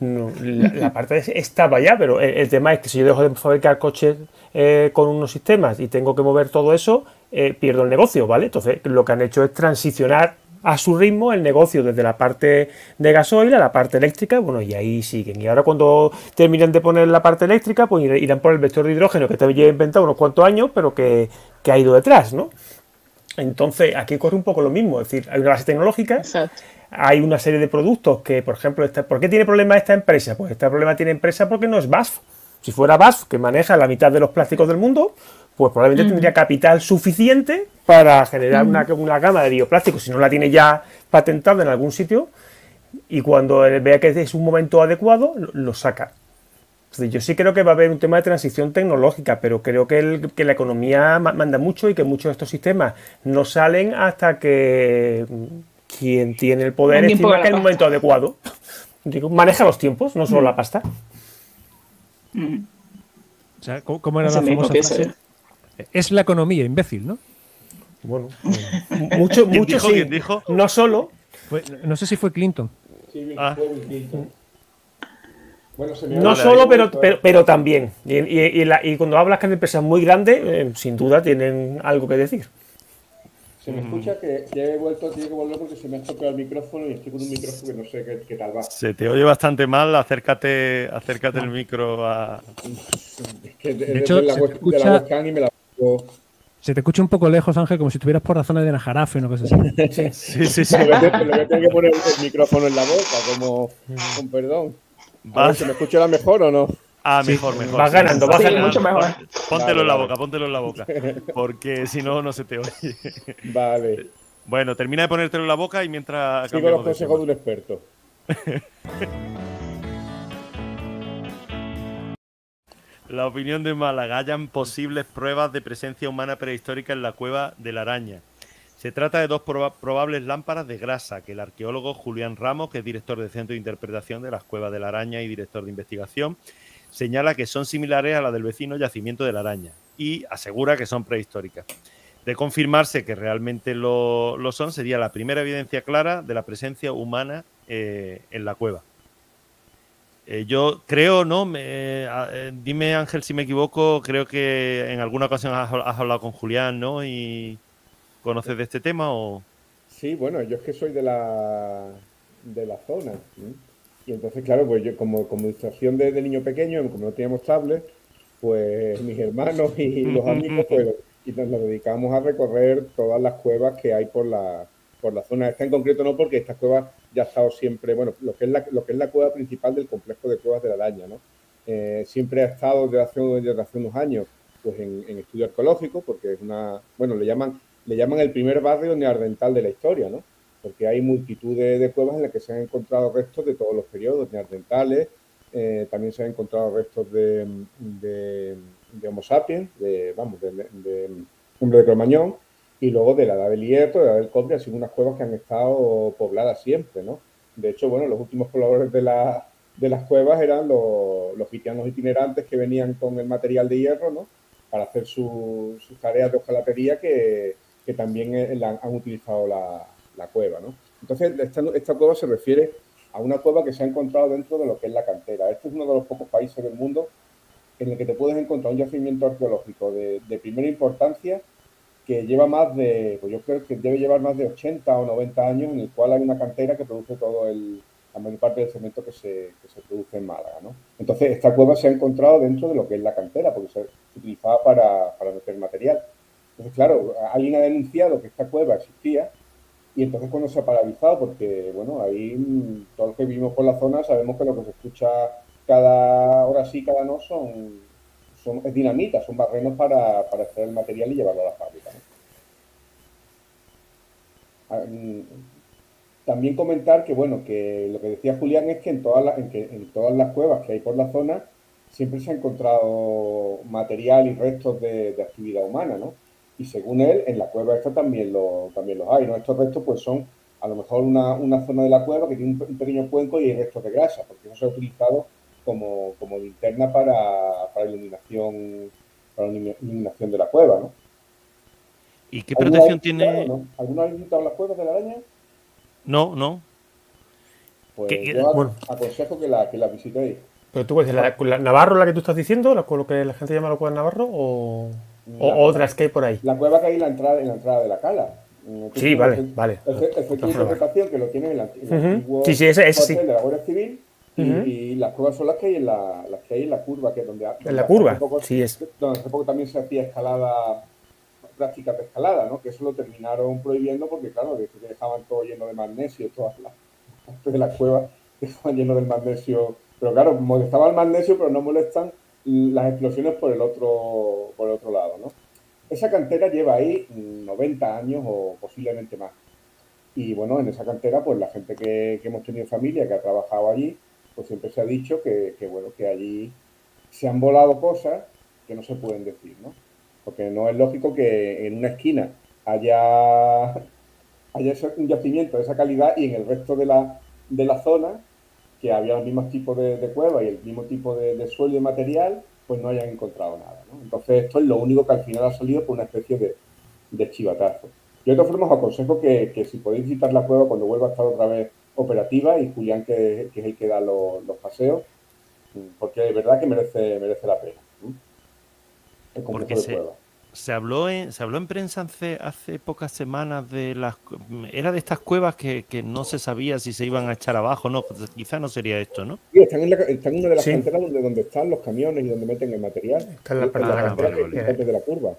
la, parte estaba ya, pero el, tema es que si yo dejo de fabricar coches eh, con unos sistemas y tengo que mover todo eso, eh, pierdo el negocio, ¿vale? Entonces, lo que han hecho es transicionar a su ritmo el negocio desde la parte de gasoil a la parte eléctrica, bueno, y ahí siguen. Y ahora cuando terminen de poner la parte eléctrica, pues irán por el vector de hidrógeno que te lleva inventado unos cuantos años, pero que, ha ido detrás, ¿no? Entonces, aquí corre un poco lo mismo, es decir, hay una base tecnológica, hay una serie de productos que, por ejemplo, ¿por qué tiene problema esta empresa? Pues este problema tiene empresa porque no es BASF. Si fuera BASF, que maneja la mitad de los plásticos del mundo, pues probablemente tendría capital suficiente para generar una, una, gama de bioplásticos, si no la tiene ya patentada en algún sitio, y cuando vea que es un momento adecuado, lo, saca. yo sí creo que va a haber un tema de transición tecnológica, pero creo que, la economía manda mucho y que muchos de estos sistemas no salen hasta que quien tiene el poder estima que es el momento adecuado. Digo, maneja los tiempos, no solo la pasta. ¿Cómo era la famosa frase? Es la economía, imbécil, ¿no? Bueno, mucho, mucho sí. dijo? No solo. no sé si fue Clinton. Ah. no solo, pero, pero, también. Y, cuando hablas que de empresas muy grandes, eh, sin duda tienen algo que decir. Se me escucha que ya he vuelto, tiene que volver porque se me ha tocado el micrófono y estoy con un micrófono que no sé qué, tal va. Se te oye bastante mal, acércate, acércate el micro a. Es que de, hecho, la, se te escucha... y me la se te escucha un poco lejos, Ángel, como si estuvieras por la zona de Najarafe o no cosa así. Sí, sí, sí. Lo que, tengo que poner el micrófono en la boca, como con perdón. ¿Se me escucha la mejor o no? Ah, mejor, mejor. Vas ganando, vas ganando. mucho mejor. Póntelo en la boca, póntelo en la boca. Porque si no, no se te oye. Vale. Bueno, termina de ponértelo en la boca y mientras. Sigo los consejos de un experto. La opinión de Málaga. Hayan posibles pruebas de presencia humana prehistórica en la cueva de la araña. Se trata de dos probables lámparas de grasa que el arqueólogo Julián Ramos, que es director del Centro de Interpretación de las Cuevas de la Araña y director de investigación, señala que son similares a la del vecino yacimiento de la araña y asegura que son prehistóricas. De confirmarse que realmente lo, son, sería la primera evidencia clara de la presencia humana eh, en la cueva. Eh, yo creo, ¿no? Eh, dime Ángel si me equivoco, creo que en alguna ocasión has, hablado con Julián, ¿no? Y conoces de este tema o... Sí, bueno, yo es que soy de la, de la zona. Y entonces, claro, pues yo como, como distracción de, niño pequeño, como no teníamos tablet, pues mis hermanos y los amigos, pues y nos dedicamos a recorrer todas las cuevas que hay por la, por la zona. Esta en concreto no, porque esta cueva ya ha estado siempre, bueno, lo que es la, lo que es la cueva principal del complejo de cuevas de la Araña, ¿no? Eh, siempre ha estado desde hace, desde hace unos años pues en, estudio arqueológico, porque es una, bueno, le llaman, le llaman el primer barrio neardental de la historia, ¿no? Porque hay multitud de, cuevas en las que se han encontrado restos de todos los periodos neardentales, eh, también se han encontrado restos de, Homo sapiens, de, hombre de Cromañón, y luego de la edad del Hierro, de la edad del Cobre, sido unas cuevas que han estado pobladas siempre, ¿no? De hecho, bueno, los últimos pobladores de, la, de las cuevas eran los, los itinerantes que venían con el material de hierro, ¿no? Para hacer sus tareas de hojalatería que, que también eh, han utilizado la, la, cueva, ¿no? Entonces, esta, cueva se refiere a una cueva que se ha encontrado dentro de lo que es la cantera. Este es uno de los pocos países del mundo en el que te puedes encontrar un yacimiento arqueológico de, primera importancia que lleva más de, pues yo creo que debe llevar más de 80 o 90 años, en el cual hay una cantera que produce todo el, la mayor parte del cemento que se, se produce en Málaga. ¿no? Entonces, esta cueva se ha encontrado dentro de lo que es la cantera, porque se, utilizaba para, para meter material. Entonces, claro, alguien ha denunciado que esta cueva existía y entonces cuando se ha paralizado, porque, bueno, ahí mm, todos los que vivimos por la zona sabemos que lo que se escucha cada hora sí, cada no son, son es son barrenos para, para extraer el material y llevarlo a la fábrica. Ah, mm, también comentar que bueno, que lo que decía Julián es que en todas las, en, que, en todas las cuevas que hay por la zona siempre se ha encontrado material y restos de, actividad humana, ¿no? Y según él, en la cueva esta también, lo, también los hay, ¿no? Estos restos pues son a lo mejor una, una zona de la cueva que tiene un, pequeño cuenco y hay restos de grasa, porque eso se ha utilizado como, como linterna para, para iluminación para iluminación de la cueva, ¿no? ¿Y qué protección tiene? ¿no? ¿Alguno ha visitado las cuevas de la araña? No, no. Pues yo bueno. aconsejo que la, que la visitéis. Pero tú, ¿la, la, Navarro la que tú estás diciendo? ¿La, lo que la gente llama la cueva de Navarro? ¿O, o otras que hay por ahí? La cueva que hay en la entrada, en la entrada de la cala. Sí, vale, vale. El, de interpretación que lo tiene en, la, el antiguo sí, sí, ese, ese sí. de la Guardia Civil y, las cuevas son las que hay en la, las que hay en la curva, que es donde... En la curva, sí es. Donde hace poco también se hacía escalada, prácticas de escalada, ¿no? Que eso lo terminaron prohibiendo porque, claro, que dejaban todo lleno de magnesio, todas las partes de la cueva estaban lleno del magnesio. Pero claro, molestaba el magnesio, pero no molestan las explosiones por el otro, por el otro lado, ¿no? Esa cantera lleva ahí 90 años o posiblemente más. Y bueno, en esa cantera, pues la gente que, que hemos tenido familia, que ha trabajado allí, pues siempre se ha dicho que, bueno, que allí se han volado cosas que no se pueden decir, ¿no? Porque no es lógico que en una esquina haya, haya un yacimiento de esa calidad y en el resto de la, de la zona, que había los mismos tipos de, de cuevas y el mismo tipo de, suelo y material, pues no hayan encontrado nada, ¿no? Entonces esto es lo único que al final ha salido por una especie de, de chivatazo. Yo de todas formas os aconsejo que, que si podéis visitar la cueva cuando vuelva a estar otra vez operativa y Julián, que, es el que da los, paseos, porque de verdad que merece, merece la pena. porque se, se, habló en, se habló en prensa hace, hace pocas semanas de las... Era de estas cuevas que, no se sabía si se iban a echar abajo, no, pues quizá no sería esto, ¿no? Sí, están en, la, están en una de las canteras donde, donde están los camiones y donde meten el material. Está en la, ah, de la curva.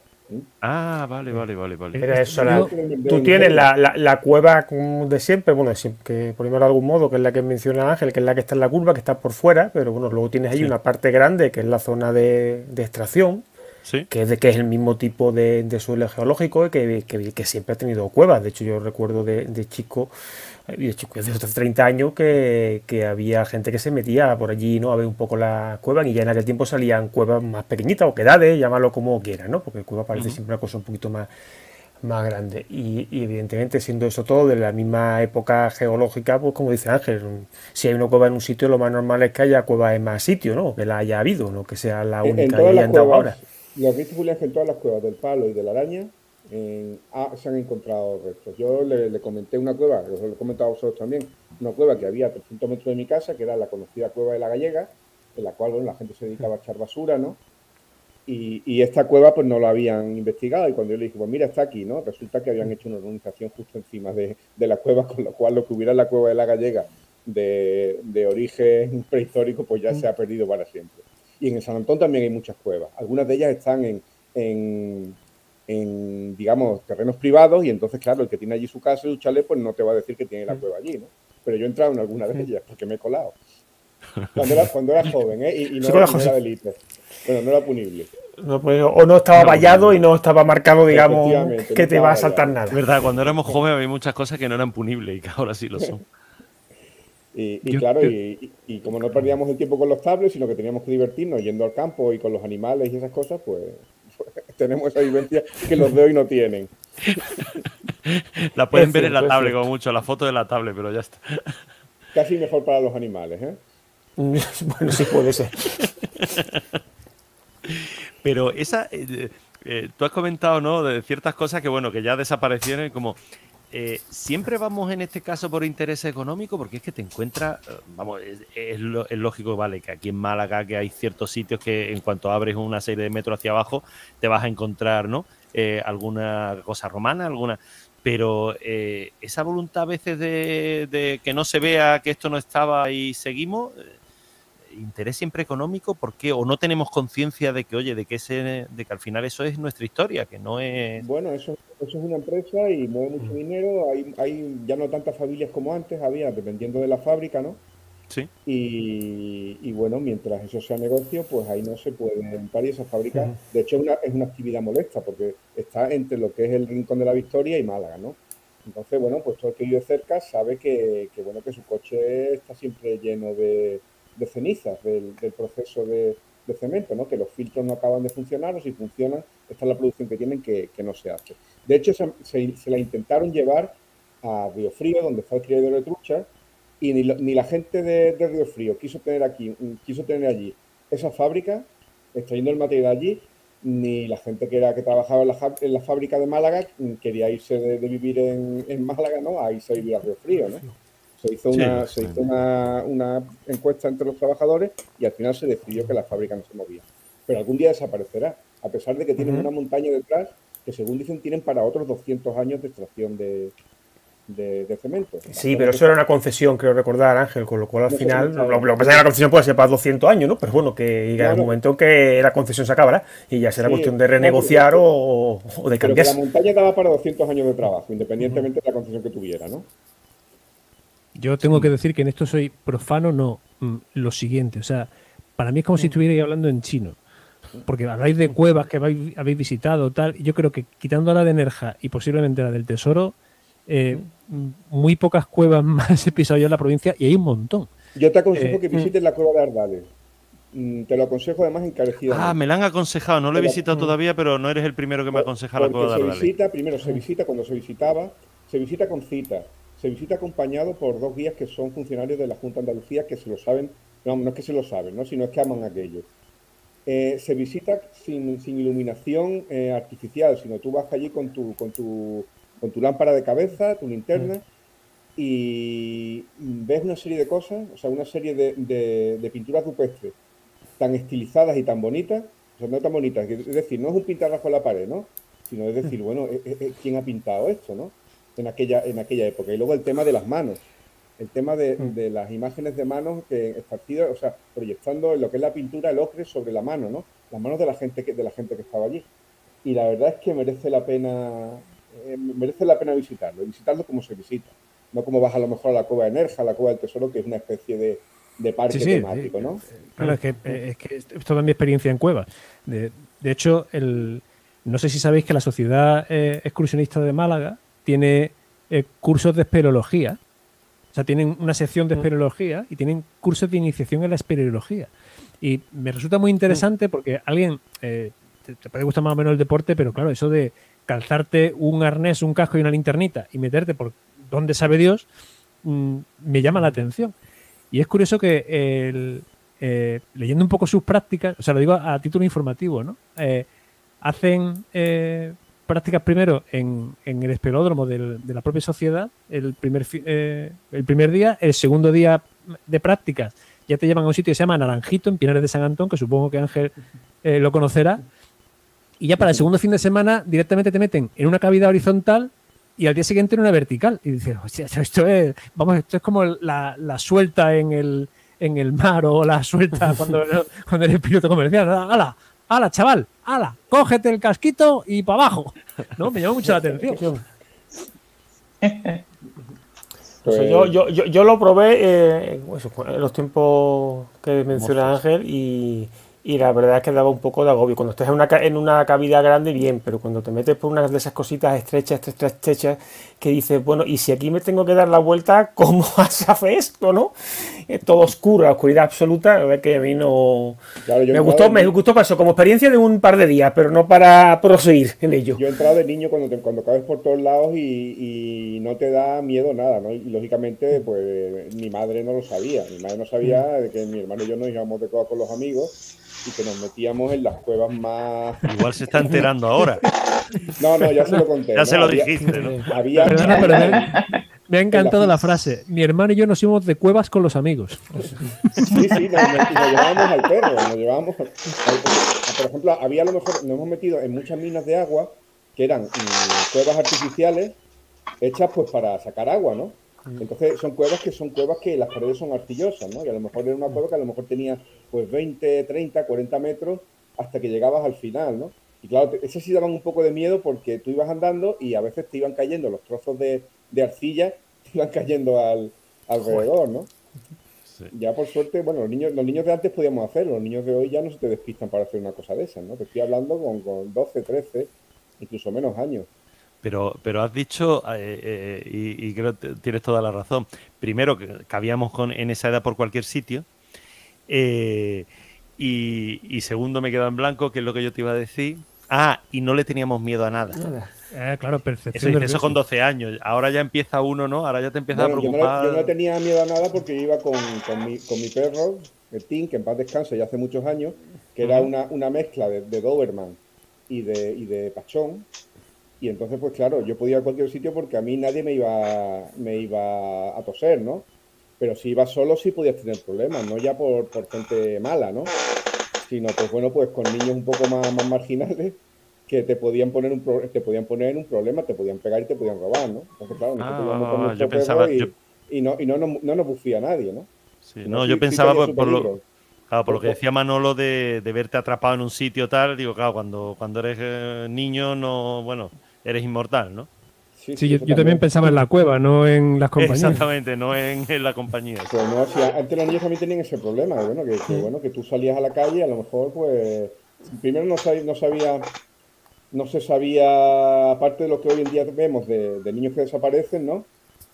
Ah, vale, vale, vale, vale. tú tienes la, la, cueva de siempre, bueno, que por de algún modo, que es la que menciona Ángel, que es la que está en la curva, que está por fuera, pero bueno, luego tienes ahí una parte grande que es la zona de, extracción, que, es de, que es el mismo tipo de, suelo geológico que, que, siempre ha tenido cuevas. De hecho, yo recuerdo de, de chico de hecho, desde hace 30 años que, había gente que se metía por allí, ¿no? A ver un poco la cueva y ya en aquel tiempo salían cuevas más pequeñitas o quedades, llámalo como quieras, ¿no? Porque cueva parece siempre una cosa un poquito más, más grande. Y, evidentemente, siendo eso todo de la misma época geológica, pues como dice Ángel, si hay una cueva en un sitio, lo más normal es que haya cueva en más sitios, ¿no? Que la haya habido, no que sea la única que hayan dado ahora. Lo que dice Julián que en todas las cuevas del palo y de la araña ah, se han encontrado restos. Yo le, comenté una cueva, os lo he comentado a vosotros también, una cueva que había a 300 metros de mi casa, que era la conocida cueva de la Gallega, en la cual la gente se dedicaba a echar basura, ¿no? Y, esta cueva pues no la habían investigado y cuando yo le dije, pues mira, está aquí, ¿no? Resulta que habían hecho una organización justo encima de, la cueva, con lo cual lo que hubiera en la cueva de la gallega de, origen prehistórico pues ya se ha perdido para siempre. Y en el San Antón también hay muchas cuevas. Algunas de ellas están en, en, digamos, terrenos privados y entonces, claro, el que tiene allí su casa y su chalet pues no te va a decir que tiene la cueva allí, ¿no? Pero yo he entrado en alguna de ellas porque me he colado. Cuando era, cuando era joven, ¿eh? Y, no, era, de élite. Bueno, no era punible. Pues, o no estaba vallado y no estaba marcado, digamos, que te va a saltar nada. verdad, cuando éramos jóvenes había muchas cosas que no eran punibles y que ahora sí lo son. Y, claro, y, como no perdíamos el tiempo con los tablets, sino que teníamos que divertirnos yendo al campo y con los animales y esas cosas, pues, tenemos esa vivencia que los de hoy no tienen. La pueden ver en la tablet, como mucho, la foto de la tablet, pero ya está. Casi mejor para los animales, ¿eh? bueno, sí puede ser. Pero esa, eh, eh, tú has comentado, ¿no? De ciertas cosas que, bueno, que ya desaparecieron, como eh, siempre vamos en este caso por interés económico, porque es que te encuentras, vamos, es, lógico, vale, que aquí en Málaga que hay ciertos sitios que en cuanto abres una serie de metros hacia abajo te vas a encontrar, ¿no? alguna cosa romana, alguna pero esa voluntad a veces de, que no se vea que esto no estaba y seguimos, interés siempre económico, ¿por qué? ¿O no tenemos conciencia de que, oye, de que, ese, de que al final eso es nuestra historia, que no es... Bueno, eso, eso es una empresa y mueve mucho dinero, hay, hay ya no tantas familias como antes había, dependiendo de la fábrica, ¿no? Sí. Y, bueno, mientras eso sea negocio, pues ahí no se puede montar y esa fábrica, de hecho, una, es una actividad molesta porque está entre lo que es el Rincón de la Victoria y Málaga, ¿no? Entonces, bueno, pues todo el que vive cerca sabe que, que bueno, que su coche está siempre lleno de, de cenizas del, proceso de, cemento, ¿no? que los filtros no acaban de funcionar o si funcionan, esta es la producción que tienen que, no se hace. De hecho, se, la intentaron llevar a Río Frío, donde está el criadero de trucha, y ni, la gente de, Río Frío quiso tener aquí, quiso tener allí esa fábrica, extrayendo el material allí, ni la gente que era que trabajaba en la, en fábrica de Málaga quería irse de, vivir en, en, Málaga, ¿no? A irse a vivir a Río Frío, ¿no? Se hizo, una, se hizo una, encuesta entre los trabajadores y al final se decidió que la fábrica no se movía. Pero algún día desaparecerá, a pesar de que tienen una montaña detrás que, según dicen, tienen para otros 200 años de extracción de, de, cemento. Sí, pero eso era una concesión, creo recordar, Ángel, con lo cual al final, lo, que pasa es que la concesión puede ser para 200 años, ¿no? Pero bueno, que llega el momento que la concesión se acabará y ya será cuestión de renegociar o, de cambiar. la montaña daba para 200 años de trabajo, independientemente de la concesión que tuviera, ¿no? Yo tengo que decir que en esto soy profano, no. Mm, lo siguiente, o sea, para mí es como si estuvierais hablando en chino. Porque habláis de cuevas que habéis, visitado, tal. Y yo creo que quitando la de Nerja y posiblemente la del Tesoro, eh, muy pocas cuevas más he pisado yo en la provincia y hay un montón. Yo te aconsejo eh, que visites la cueva de Ardales. Mm, te lo aconsejo además encarecido. Ah, me la han aconsejado. No lo he visitado todavía, pero no eres el primero que me aconseja la cueva de Ardales. Se visita, primero se visita cuando se visitaba, se visita con cita se visita acompañado por dos guías que son funcionarios de la Junta de Andalucía que se lo saben, no, no es que se lo saben, ¿no? sino es que aman aquello. Eh, se visita sin, iluminación eh, artificial, sino tú vas allí con tu, con, tu, con tu lámpara de cabeza, tu linterna, y ves una serie de cosas, o sea, una serie de, de, pinturas rupestres tan estilizadas y tan bonitas, o sea, no tan bonitas, es decir, no es un pintarrajo en la pared, ¿no? Sino es decir, bueno, eh, ¿quién ha pintado esto, no? En aquella, en aquella época. Y luego el tema de las manos, el tema de, mm. las imágenes de manos que esparcidas, o sea, proyectando lo que es la pintura, el ocre sobre la mano, ¿no? Las manos de la gente que, de la gente que estaba allí. Y la verdad es que merece la pena, eh, merece la pena visitarlo, y visitarlo como se visita. No como vas a lo mejor a la cueva de Nerja, a la cueva del Tesoro, que es una especie de, de parque temático, ¿no? Claro, es que, es que es toda mi experiencia en cuevas. De, de hecho, el, no sé si sabéis que la Sociedad eh, Excursionista de Málaga tiene eh, cursos de espeleología. O sea, tienen una sección de mm. espeleología y tienen cursos de iniciación en la espeleología. Y me resulta muy interesante porque alguien, eh, te, puede gustar más o menos el deporte, pero claro, eso de calzarte un arnés, un casco y una linternita y meterte por donde sabe Dios, mm, me llama la atención. Y es curioso que eh, leyendo un poco sus prácticas, o sea, lo digo a, título informativo, ¿no? hacen prácticas primero en, el espelódromo de la propia sociedad, el primer, eh, el primer día, el segundo día de prácticas ya te llevan a un sitio que se llama Naranjito, en Pinares de San Antón, que supongo que Ángel eh, lo conocerá. Y ya para el segundo fin de semana directamente te meten en una cavidad horizontal y al día siguiente en una vertical. Y dices, hostia, esto es, vamos, esto es como la, suelta en el, en el mar o la suelta cuando, cuando eres piloto comercial. ¡Hala! ¡Hala, chaval! ¡Hala! Cógete el casquito y para abajo. ¿No? Me llama mucho la atención. yo, yo, yo, lo probé eh, en los tiempos que menciona Ángel y, y la verdad es que daba un poco de agobio. Cuando estás en una, en una cavidad grande, bien, pero cuando te metes por una de esas cositas estrechas, estrechas, estrechas, que dices, bueno, y si aquí me tengo que dar la vuelta, ¿cómo hace esto, no? Es todo oscuro, la oscuridad absoluta, a ver que a mí no... me, gustó, me gustó para eso, como experiencia de un par de días, pero no para proseguir en ello. Yo he entrado de niño cuando, te, cuando cabes por todos lados y, no te da miedo nada, ¿no? Y lógicamente, pues mi madre no lo sabía, mi madre no sabía de que mi hermano y yo nos íbamos de coda con los amigos y que nos metíamos en las cuevas más. Igual se está enterando ahora. No, no, ya se lo conté. Ya se lo dijiste, ¿no? Había... me, ha encantado la frase. Mi hermano y yo nos íbamos de cuevas con los amigos. Sí, sí, nos, llevábamos al perro, nos llevábamos. Por ejemplo, había a lo mejor, nos hemos metido en muchas minas de agua que eran mm, cuevas artificiales hechas pues para sacar agua, ¿no? Entonces son cuevas que son cuevas que las paredes son artillosas, ¿no? Y a lo mejor era una cueva que a lo mejor tenía pues 20, 30, 40 metros hasta que llegabas al final, ¿no? Y claro, eso sí daban un poco de miedo porque tú ibas andando y a veces te iban cayendo los trozos de, arcilla, te iban cayendo al, alrededor, ¿no? Ya por suerte, bueno, los niños, los niños de antes podíamos hacerlo, los niños de hoy ya no se te despistan para hacer una cosa de esas, ¿no? Te estoy hablando con, con 12, 13, incluso menos años. Pero, pero has dicho, eh, eh, y, creo que tienes toda la razón, primero que cabíamos con, en esa edad por cualquier sitio, eh, y, segundo me quedo en blanco, que es lo que yo te iba a decir. Ah, y no le teníamos miedo a nada. claro, percepción. Eso, con 12 años. Ahora ya empieza uno, ¿no? Ahora ya te empieza a preocupar. Yo no, tenía miedo a nada porque iba con, mi, con mi perro, el Tim, que en paz descanse ya hace muchos años, que era una, una mezcla de, de Doberman y de, y de Pachón y entonces, pues claro, yo podía ir a cualquier sitio porque a mí nadie me iba, me iba a toser, ¿no? Pero si ibas solo sí podías tener problemas, no ya por, por gente mala, ¿no? Sino, pues bueno, pues con niños un poco más, más marginales que te podían poner un te podían poner en un problema, te podían pegar y te podían robar, ¿no? Entonces, claro, ah, yo pensaba, y, y, no, y no, no, no, nos bufía a nadie, ¿no? Sí, no, yo pensaba por, lo, Claro, por lo que decía Manolo de, de, verte atrapado en un sitio tal, digo, claro, cuando, cuando eres eh, niño, no, bueno, eres inmortal, ¿no? Sí, yo, también pensaba en la cueva, no en las compañías. Exactamente, no en, la compañía. Pues no, antes los niños también tenían ese problema, bueno, que, bueno, que tú salías a la calle, a lo mejor, pues, primero no sabía, no sabía, no se sabía, aparte de lo que hoy en día vemos de, niños que desaparecen, ¿no?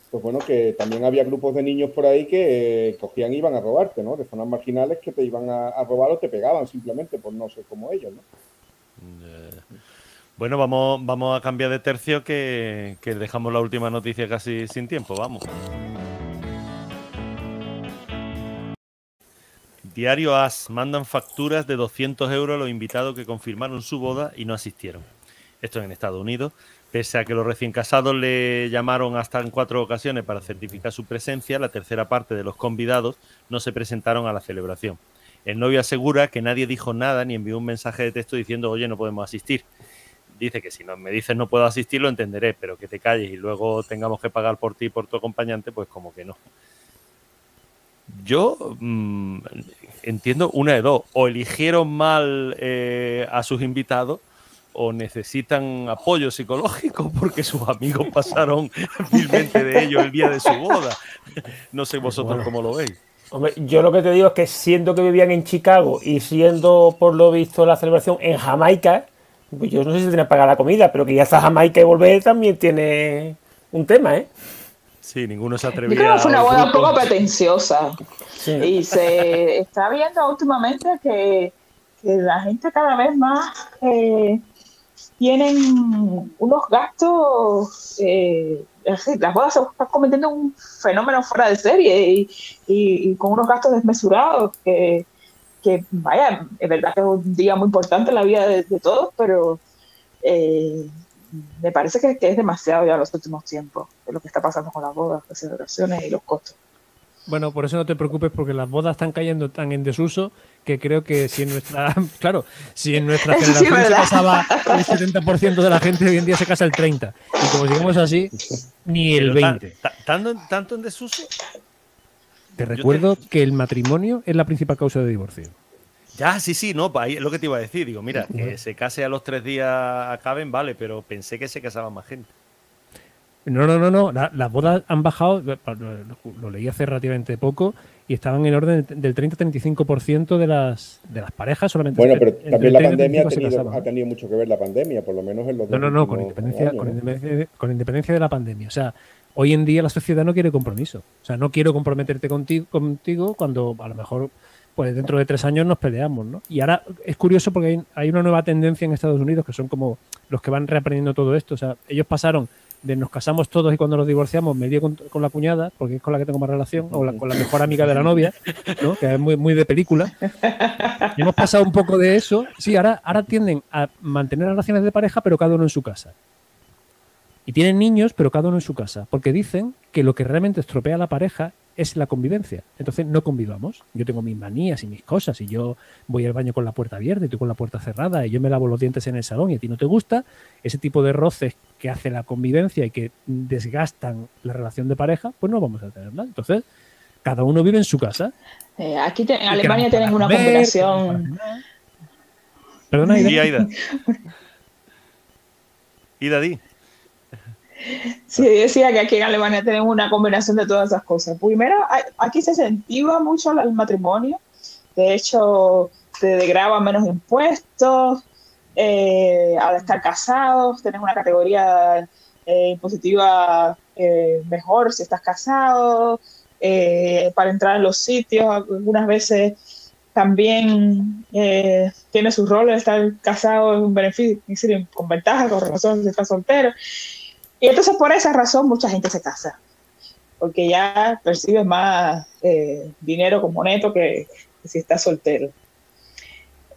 Pues bueno, que también había grupos de niños por ahí que eh, cogían y iban a robarte, ¿no? De zonas marginales que te iban a, a, robar o te pegaban simplemente por no ser como ellos, ¿no? Bueno, vamos, vamos a cambiar de tercio que, dejamos la última noticia casi sin tiempo, vamos. Diario AS mandan facturas de 200 euros a los invitados que confirmaron su boda y no asistieron. Esto en Estados Unidos. Pese a que los recién casados le llamaron hasta en cuatro ocasiones para certificar su presencia, la tercera parte de los convidados no se presentaron a la celebración. El novio asegura que nadie dijo nada ni envió un mensaje de texto diciendo, oye, no podemos asistir dice que si no me dices no puedo asistir lo entenderé, pero que te calles y luego tengamos que pagar por ti y por tu acompañante, pues como que no. Yo mm, entiendo una de dos, o eligieron mal eh, a sus invitados o necesitan apoyo psicológico porque sus amigos pasaron vilmente de ellos el día de su boda. No sé vosotros cómo lo veis. Hombre, yo lo que te digo es que siendo que vivían en Chicago y siendo por lo visto la celebración en Jamaica, pues yo no sé si tiene que pagar la comida, pero que ya está Jamaica y volver también tiene un tema, ¿eh? Sí, ninguno se atrevía. Yo creo que fue una boda un poco pretenciosa. Y se está viendo últimamente que, la gente cada vez más eh, tienen unos gastos. Eh, las bodas se están cometiendo un fenómeno fuera de serie y con unos gastos desmesurados que que vaya, es verdad que es un día muy importante en la vida de, todos, pero eh, me parece que, es demasiado ya los últimos tiempos, de lo que está pasando con las bodas, las celebraciones y los costos. Bueno, por eso no te preocupes porque las bodas están cayendo tan en desuso que creo que si en nuestra, claro, si en nuestra generación se casaba el 70% de la gente, hoy en día se casa el 30%. Y como sigamos así, ni el 20%. ¿Tanto, tanto en desuso? Te recuerdo que el matrimonio es la principal causa de divorcio. Ya, sí, sí, no, ahí es lo que te iba a decir. Digo, mira, que se case a los tres días acaben, vale, pero pensé que se casaba más gente. No, no, no, no. las bodas han bajado, lo, leí hace relativamente poco, y estaban en orden del 30-35% de las, de las parejas solamente. Bueno, pero también la pandemia ha tenido, mucho que ver la pandemia, por lo menos en los No, no, no, con independencia, con, independencia con independencia de la pandemia. O sea, hoy en día la sociedad no quiere compromiso. O sea, no quiero comprometerte contigo, contigo cuando a lo mejor pues dentro de tres años nos peleamos, ¿no? Y ahora es curioso porque hay, una nueva tendencia en Estados Unidos que son como los que van reaprendiendo todo esto. O sea, ellos pasaron de nos casamos todos y cuando nos divorciamos me dio con, la cuñada, porque es con la que tengo más relación, o con la mejor amiga de la novia, ¿no? que es muy, muy de película. Y hemos pasado un poco de eso. Sí, ahora, ahora tienden a mantener relaciones de pareja, pero cada uno en su casa. Y tienen niños, pero cada uno en su casa, porque dicen que lo que realmente estropea a la pareja es la convivencia. Entonces no convivamos. Yo tengo mis manías y mis cosas y yo voy al baño con la puerta abierta y tú con la puerta cerrada y yo me lavo los dientes en el salón y a ti no te gusta. Ese tipo de roces que hace la convivencia y que desgastan la relación de pareja, pues no vamos a tenerla. Entonces, cada uno vive en su casa. Eh, aquí en Alemania tienen una combinación. Perdona, Ida. Ida. Ida, di. Sí, decía que aquí en Alemania tenemos una combinación de todas esas cosas. Primero, aquí se incentiva mucho el matrimonio. De hecho, te degraban menos impuestos. Eh, al estar casados, tenés una categoría eh, impositiva eh, mejor si estás casado. para entrar en los sitios, algunas veces también tiene su rol estar casado en beneficio, con ventaja, con razón si estás soltero. Y entonces por esa razón mucha gente se casa, porque ya percibes más eh, dinero como neto que, si estás soltero.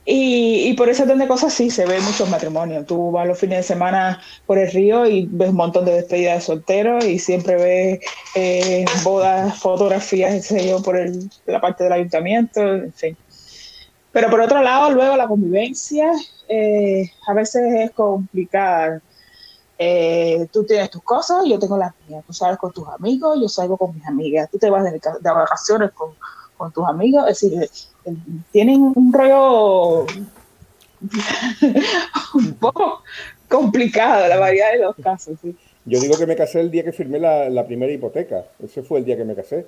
Y, por ese orden de cosas sí se ve muchos matrimonios. Tú vas los fines de semana por el río y ves un montón de despedidas de solteros y siempre ves eh, bodas, fotografías, yo, por la parte del ayuntamiento, en fin. Pero por otro lado, luego la convivencia eh, a veces es complicada. Eh, tú tienes tus cosas, yo tengo las mías. Tú sales con tus amigos, yo salgo con mis amigas. Tú te vas de, vacaciones con, con, tus amigos. Es decir, eh, tienen un rollo un poco complicado, la variedad de los casos. Yo digo que me casé el día que firmé la, la, primera hipoteca. Ese fue el día que me casé.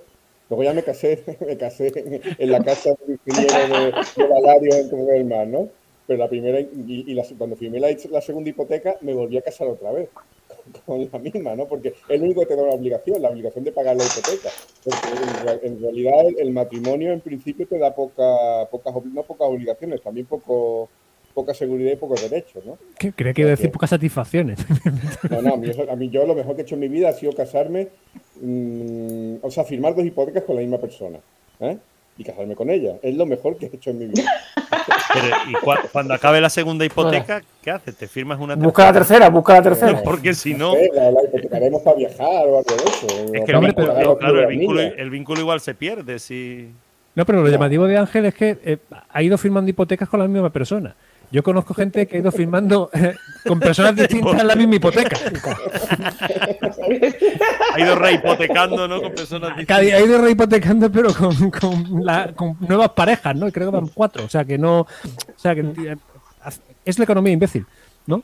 Luego ya me casé, me casé en, la casa de ingeniero de, de Valario en Como del Mar, ¿no? Pero la primera, y, cuando firmé la, segunda hipoteca, me volví a casar otra vez con, la misma, ¿no? Porque es único que te da la obligación, la obligación de pagar la hipoteca. Porque en, realidad el, matrimonio en principio te da poca, pocas, no pocas obligaciones, también poco, poca seguridad y pocos derechos, ¿no? ¿Qué? Creo que iba a decir pocas satisfacciones. No, no, a mí, yo lo mejor que he hecho en mi vida ha sido casarme, mm, o sea, firmar dos hipotecas con la misma persona. ¿eh? Y casarme con ella. Es lo mejor que he hecho en mi vida. ¿y cuando acabe la segunda hipoteca, qué haces? ¿Te firmas una tercera? Busca la tercera, busca la tercera. Porque si no. La, la hipotecaremos para viajar o algo de eso. Es que el vínculo, claro, el vínculo, el vínculo, igual se pierde si. No, pero lo llamativo de Ángel es que eh, ha ido firmando hipotecas con la misma persona. Yo conozco gente que ha ido firmando eh, con personas distintas en la misma hipoteca. ha ido rehipotecando, ¿no? Con personas distintas. Ha ido rehipotecando, pero con, con, con, nuevas parejas, ¿no? Creo que van cuatro. O sea, que no. O sea, que eh, es la economía imbécil, ¿no?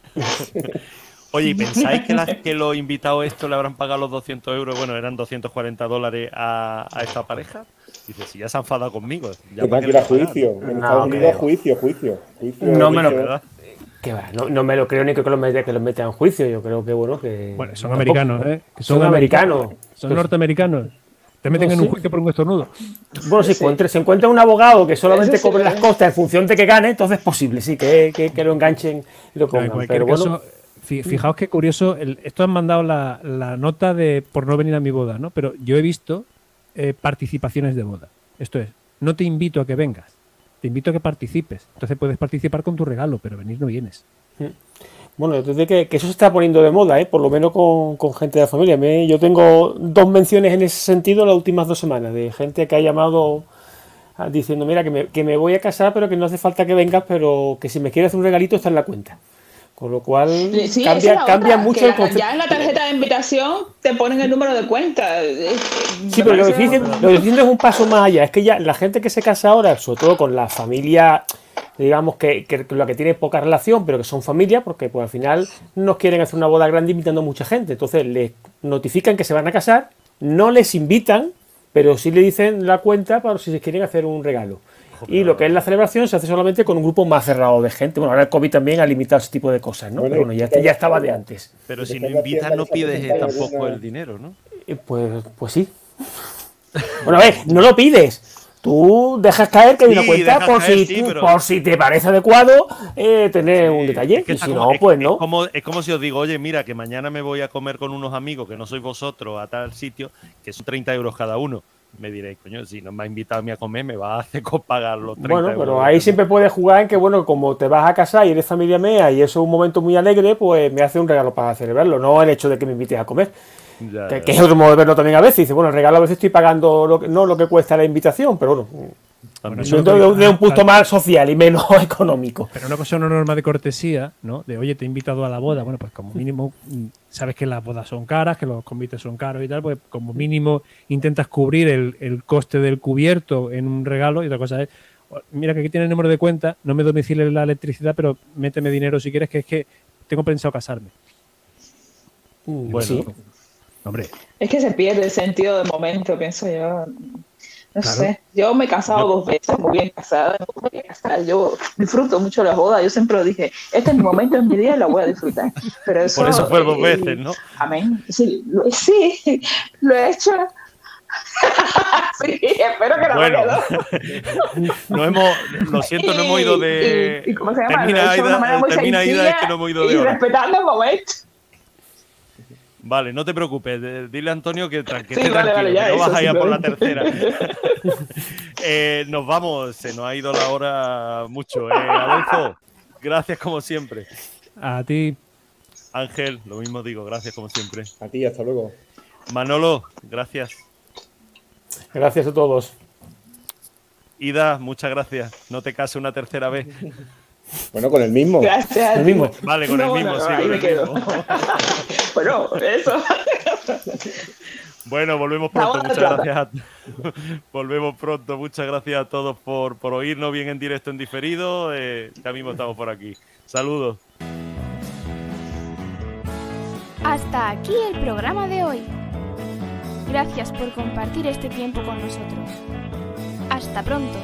Oye, ¿y pensáis que, que los invitados esto le habrán pagado los 200 euros? Bueno, eran 240 dólares a, a esta pareja. Dice, si ya se ha enfadado conmigo. Ya para que ir a juicio. En Estados Unidos, juicio, juicio, juicio. No me lo que va, no, me lo creo ni que los metan que los metan en juicio. Yo creo que bueno que. Bueno, son americanos, ¿eh? son, americanos. Son pues norteamericanos. Te meten en un juicio por un estornudo. Bueno, si se encuentra un abogado que solamente cobre las costas en función de que gane, entonces es posible, sí, que, que, lo enganchen y lo pongan. Pero bueno. fijaos qué curioso, esto han mandado la, la, nota de por no venir a mi boda, ¿no? Pero yo he visto eh, participaciones de boda. Esto es, no te invito a que vengas, te invito a que participes. Entonces puedes participar con tu regalo, pero venir no vienes. Mm. Bueno, desde que, que, eso se está poniendo de moda, ¿eh? por lo menos con, gente de la familia. Yo tengo dos menciones en ese sentido las últimas dos semanas, de gente que ha llamado diciendo, mira, que me, que me voy a casar, pero que no hace falta que vengas, pero que si me quieres hacer un regalito está en la cuenta. Con lo cual cambia, cambia mucho el concepto. Ya en la tarjeta de invitación te ponen el número de cuenta. Sí, pero lo difícil, lo difícil es un paso más allá. Es que ya la gente que se casa ahora, sobre todo con la familia, digamos que, que lo que tiene poca relación, pero que son familia, porque pues al final no quieren hacer una boda grande invitando a mucha gente. Entonces les notifican que se van a casar, no les invitan, pero sí le dicen la cuenta para si se quieren hacer un regalo. Y lo que es la celebración se hace solamente con un grupo más cerrado de gente. Bueno, ahora el COVID también ha limitado ese tipo de cosas, ¿no? Pero bueno, ya, ya estaba de antes. Pero si no invitas, no pides tampoco el dinero, ¿no? Eh, pues, pues sí. Bueno, a ver, no lo pides. Tú dejas caer que hay una cuenta por, si, por si te parece adecuado eh, tener un detalle. y si no, pues no. Es como, es como si os digo, oye, mira, que mañana me voy a comer con unos amigos que no sois vosotros a tal sitio, que son 30 euros cada uno me diréis, coño, si no me ha invitado a mí a comer, me va a hacer pagar los 30 Bueno, pero ahí siempre puedes jugar en que, bueno, como te vas a casar y eres familia mía y eso es un momento muy alegre, pues me hace un regalo para celebrarlo, no el hecho de que me invites a comer. que, es otro modo de verlo también a veces. Dice, bueno, el regalo a veces estoy pagando lo no lo que cuesta la invitación, pero bueno, de, un punto más social y menos económico. Pero una cosa, una norma de cortesía, ¿no? De oye, te he invitado a la boda. Bueno, pues como mínimo, mm, sabes que las bodas son caras, que los convites son caros y tal, pues como mínimo intentas cubrir el, coste del cubierto en un regalo y otra cosa es. Mira que aquí tiene el número de cuenta, no me domicile la electricidad, pero méteme dinero si quieres, que es que tengo pensado casarme. Mm, bueno, hombre. Es que se pierde el sentido del momento, pienso yo. No sé, yo me he casado dos veces, muy bien casada, muy bien casada. Yo disfruto mucho la boda, yo siempre lo dije, este es mi momento en mi día y la voy a disfrutar. Pero Por eso fue dos eh, veces, ¿no? Amén. Sí, lo, sí, lo he hecho. sí, espero que no bueno, no hemos, lo siento, no hemos ido de. Y, y, ¿Cómo se llama? Termina, Ida, termina Ida, es que no hemos ido de. Y respetando el momento. Vale, no te preocupes. Dile a Antonio que, tranquilo, no vas a ir por la tercera. Eh, nos vamos, se nos ha ido la hora mucho. Eh, Adolfo, gracias como siempre. A ti. Ángel, lo mismo digo, gracias como siempre. A ti, hasta luego. Manolo, gracias. Gracias a todos. Ida, muchas gracias. No te cases una tercera vez. Bueno, con el mismo. Gracias. El mismo. Vale, con el mismo, sí. Ahí me quedo. bueno, eso. Bueno, volvemos pronto. Muchas gracias. A... volvemos pronto. Muchas gracias a todos por, por oírnos bien en directo, en diferido. Eh, ya mismo estamos por aquí. Saludos. Hasta aquí el programa de hoy. Gracias por compartir este tiempo con nosotros. Hasta pronto.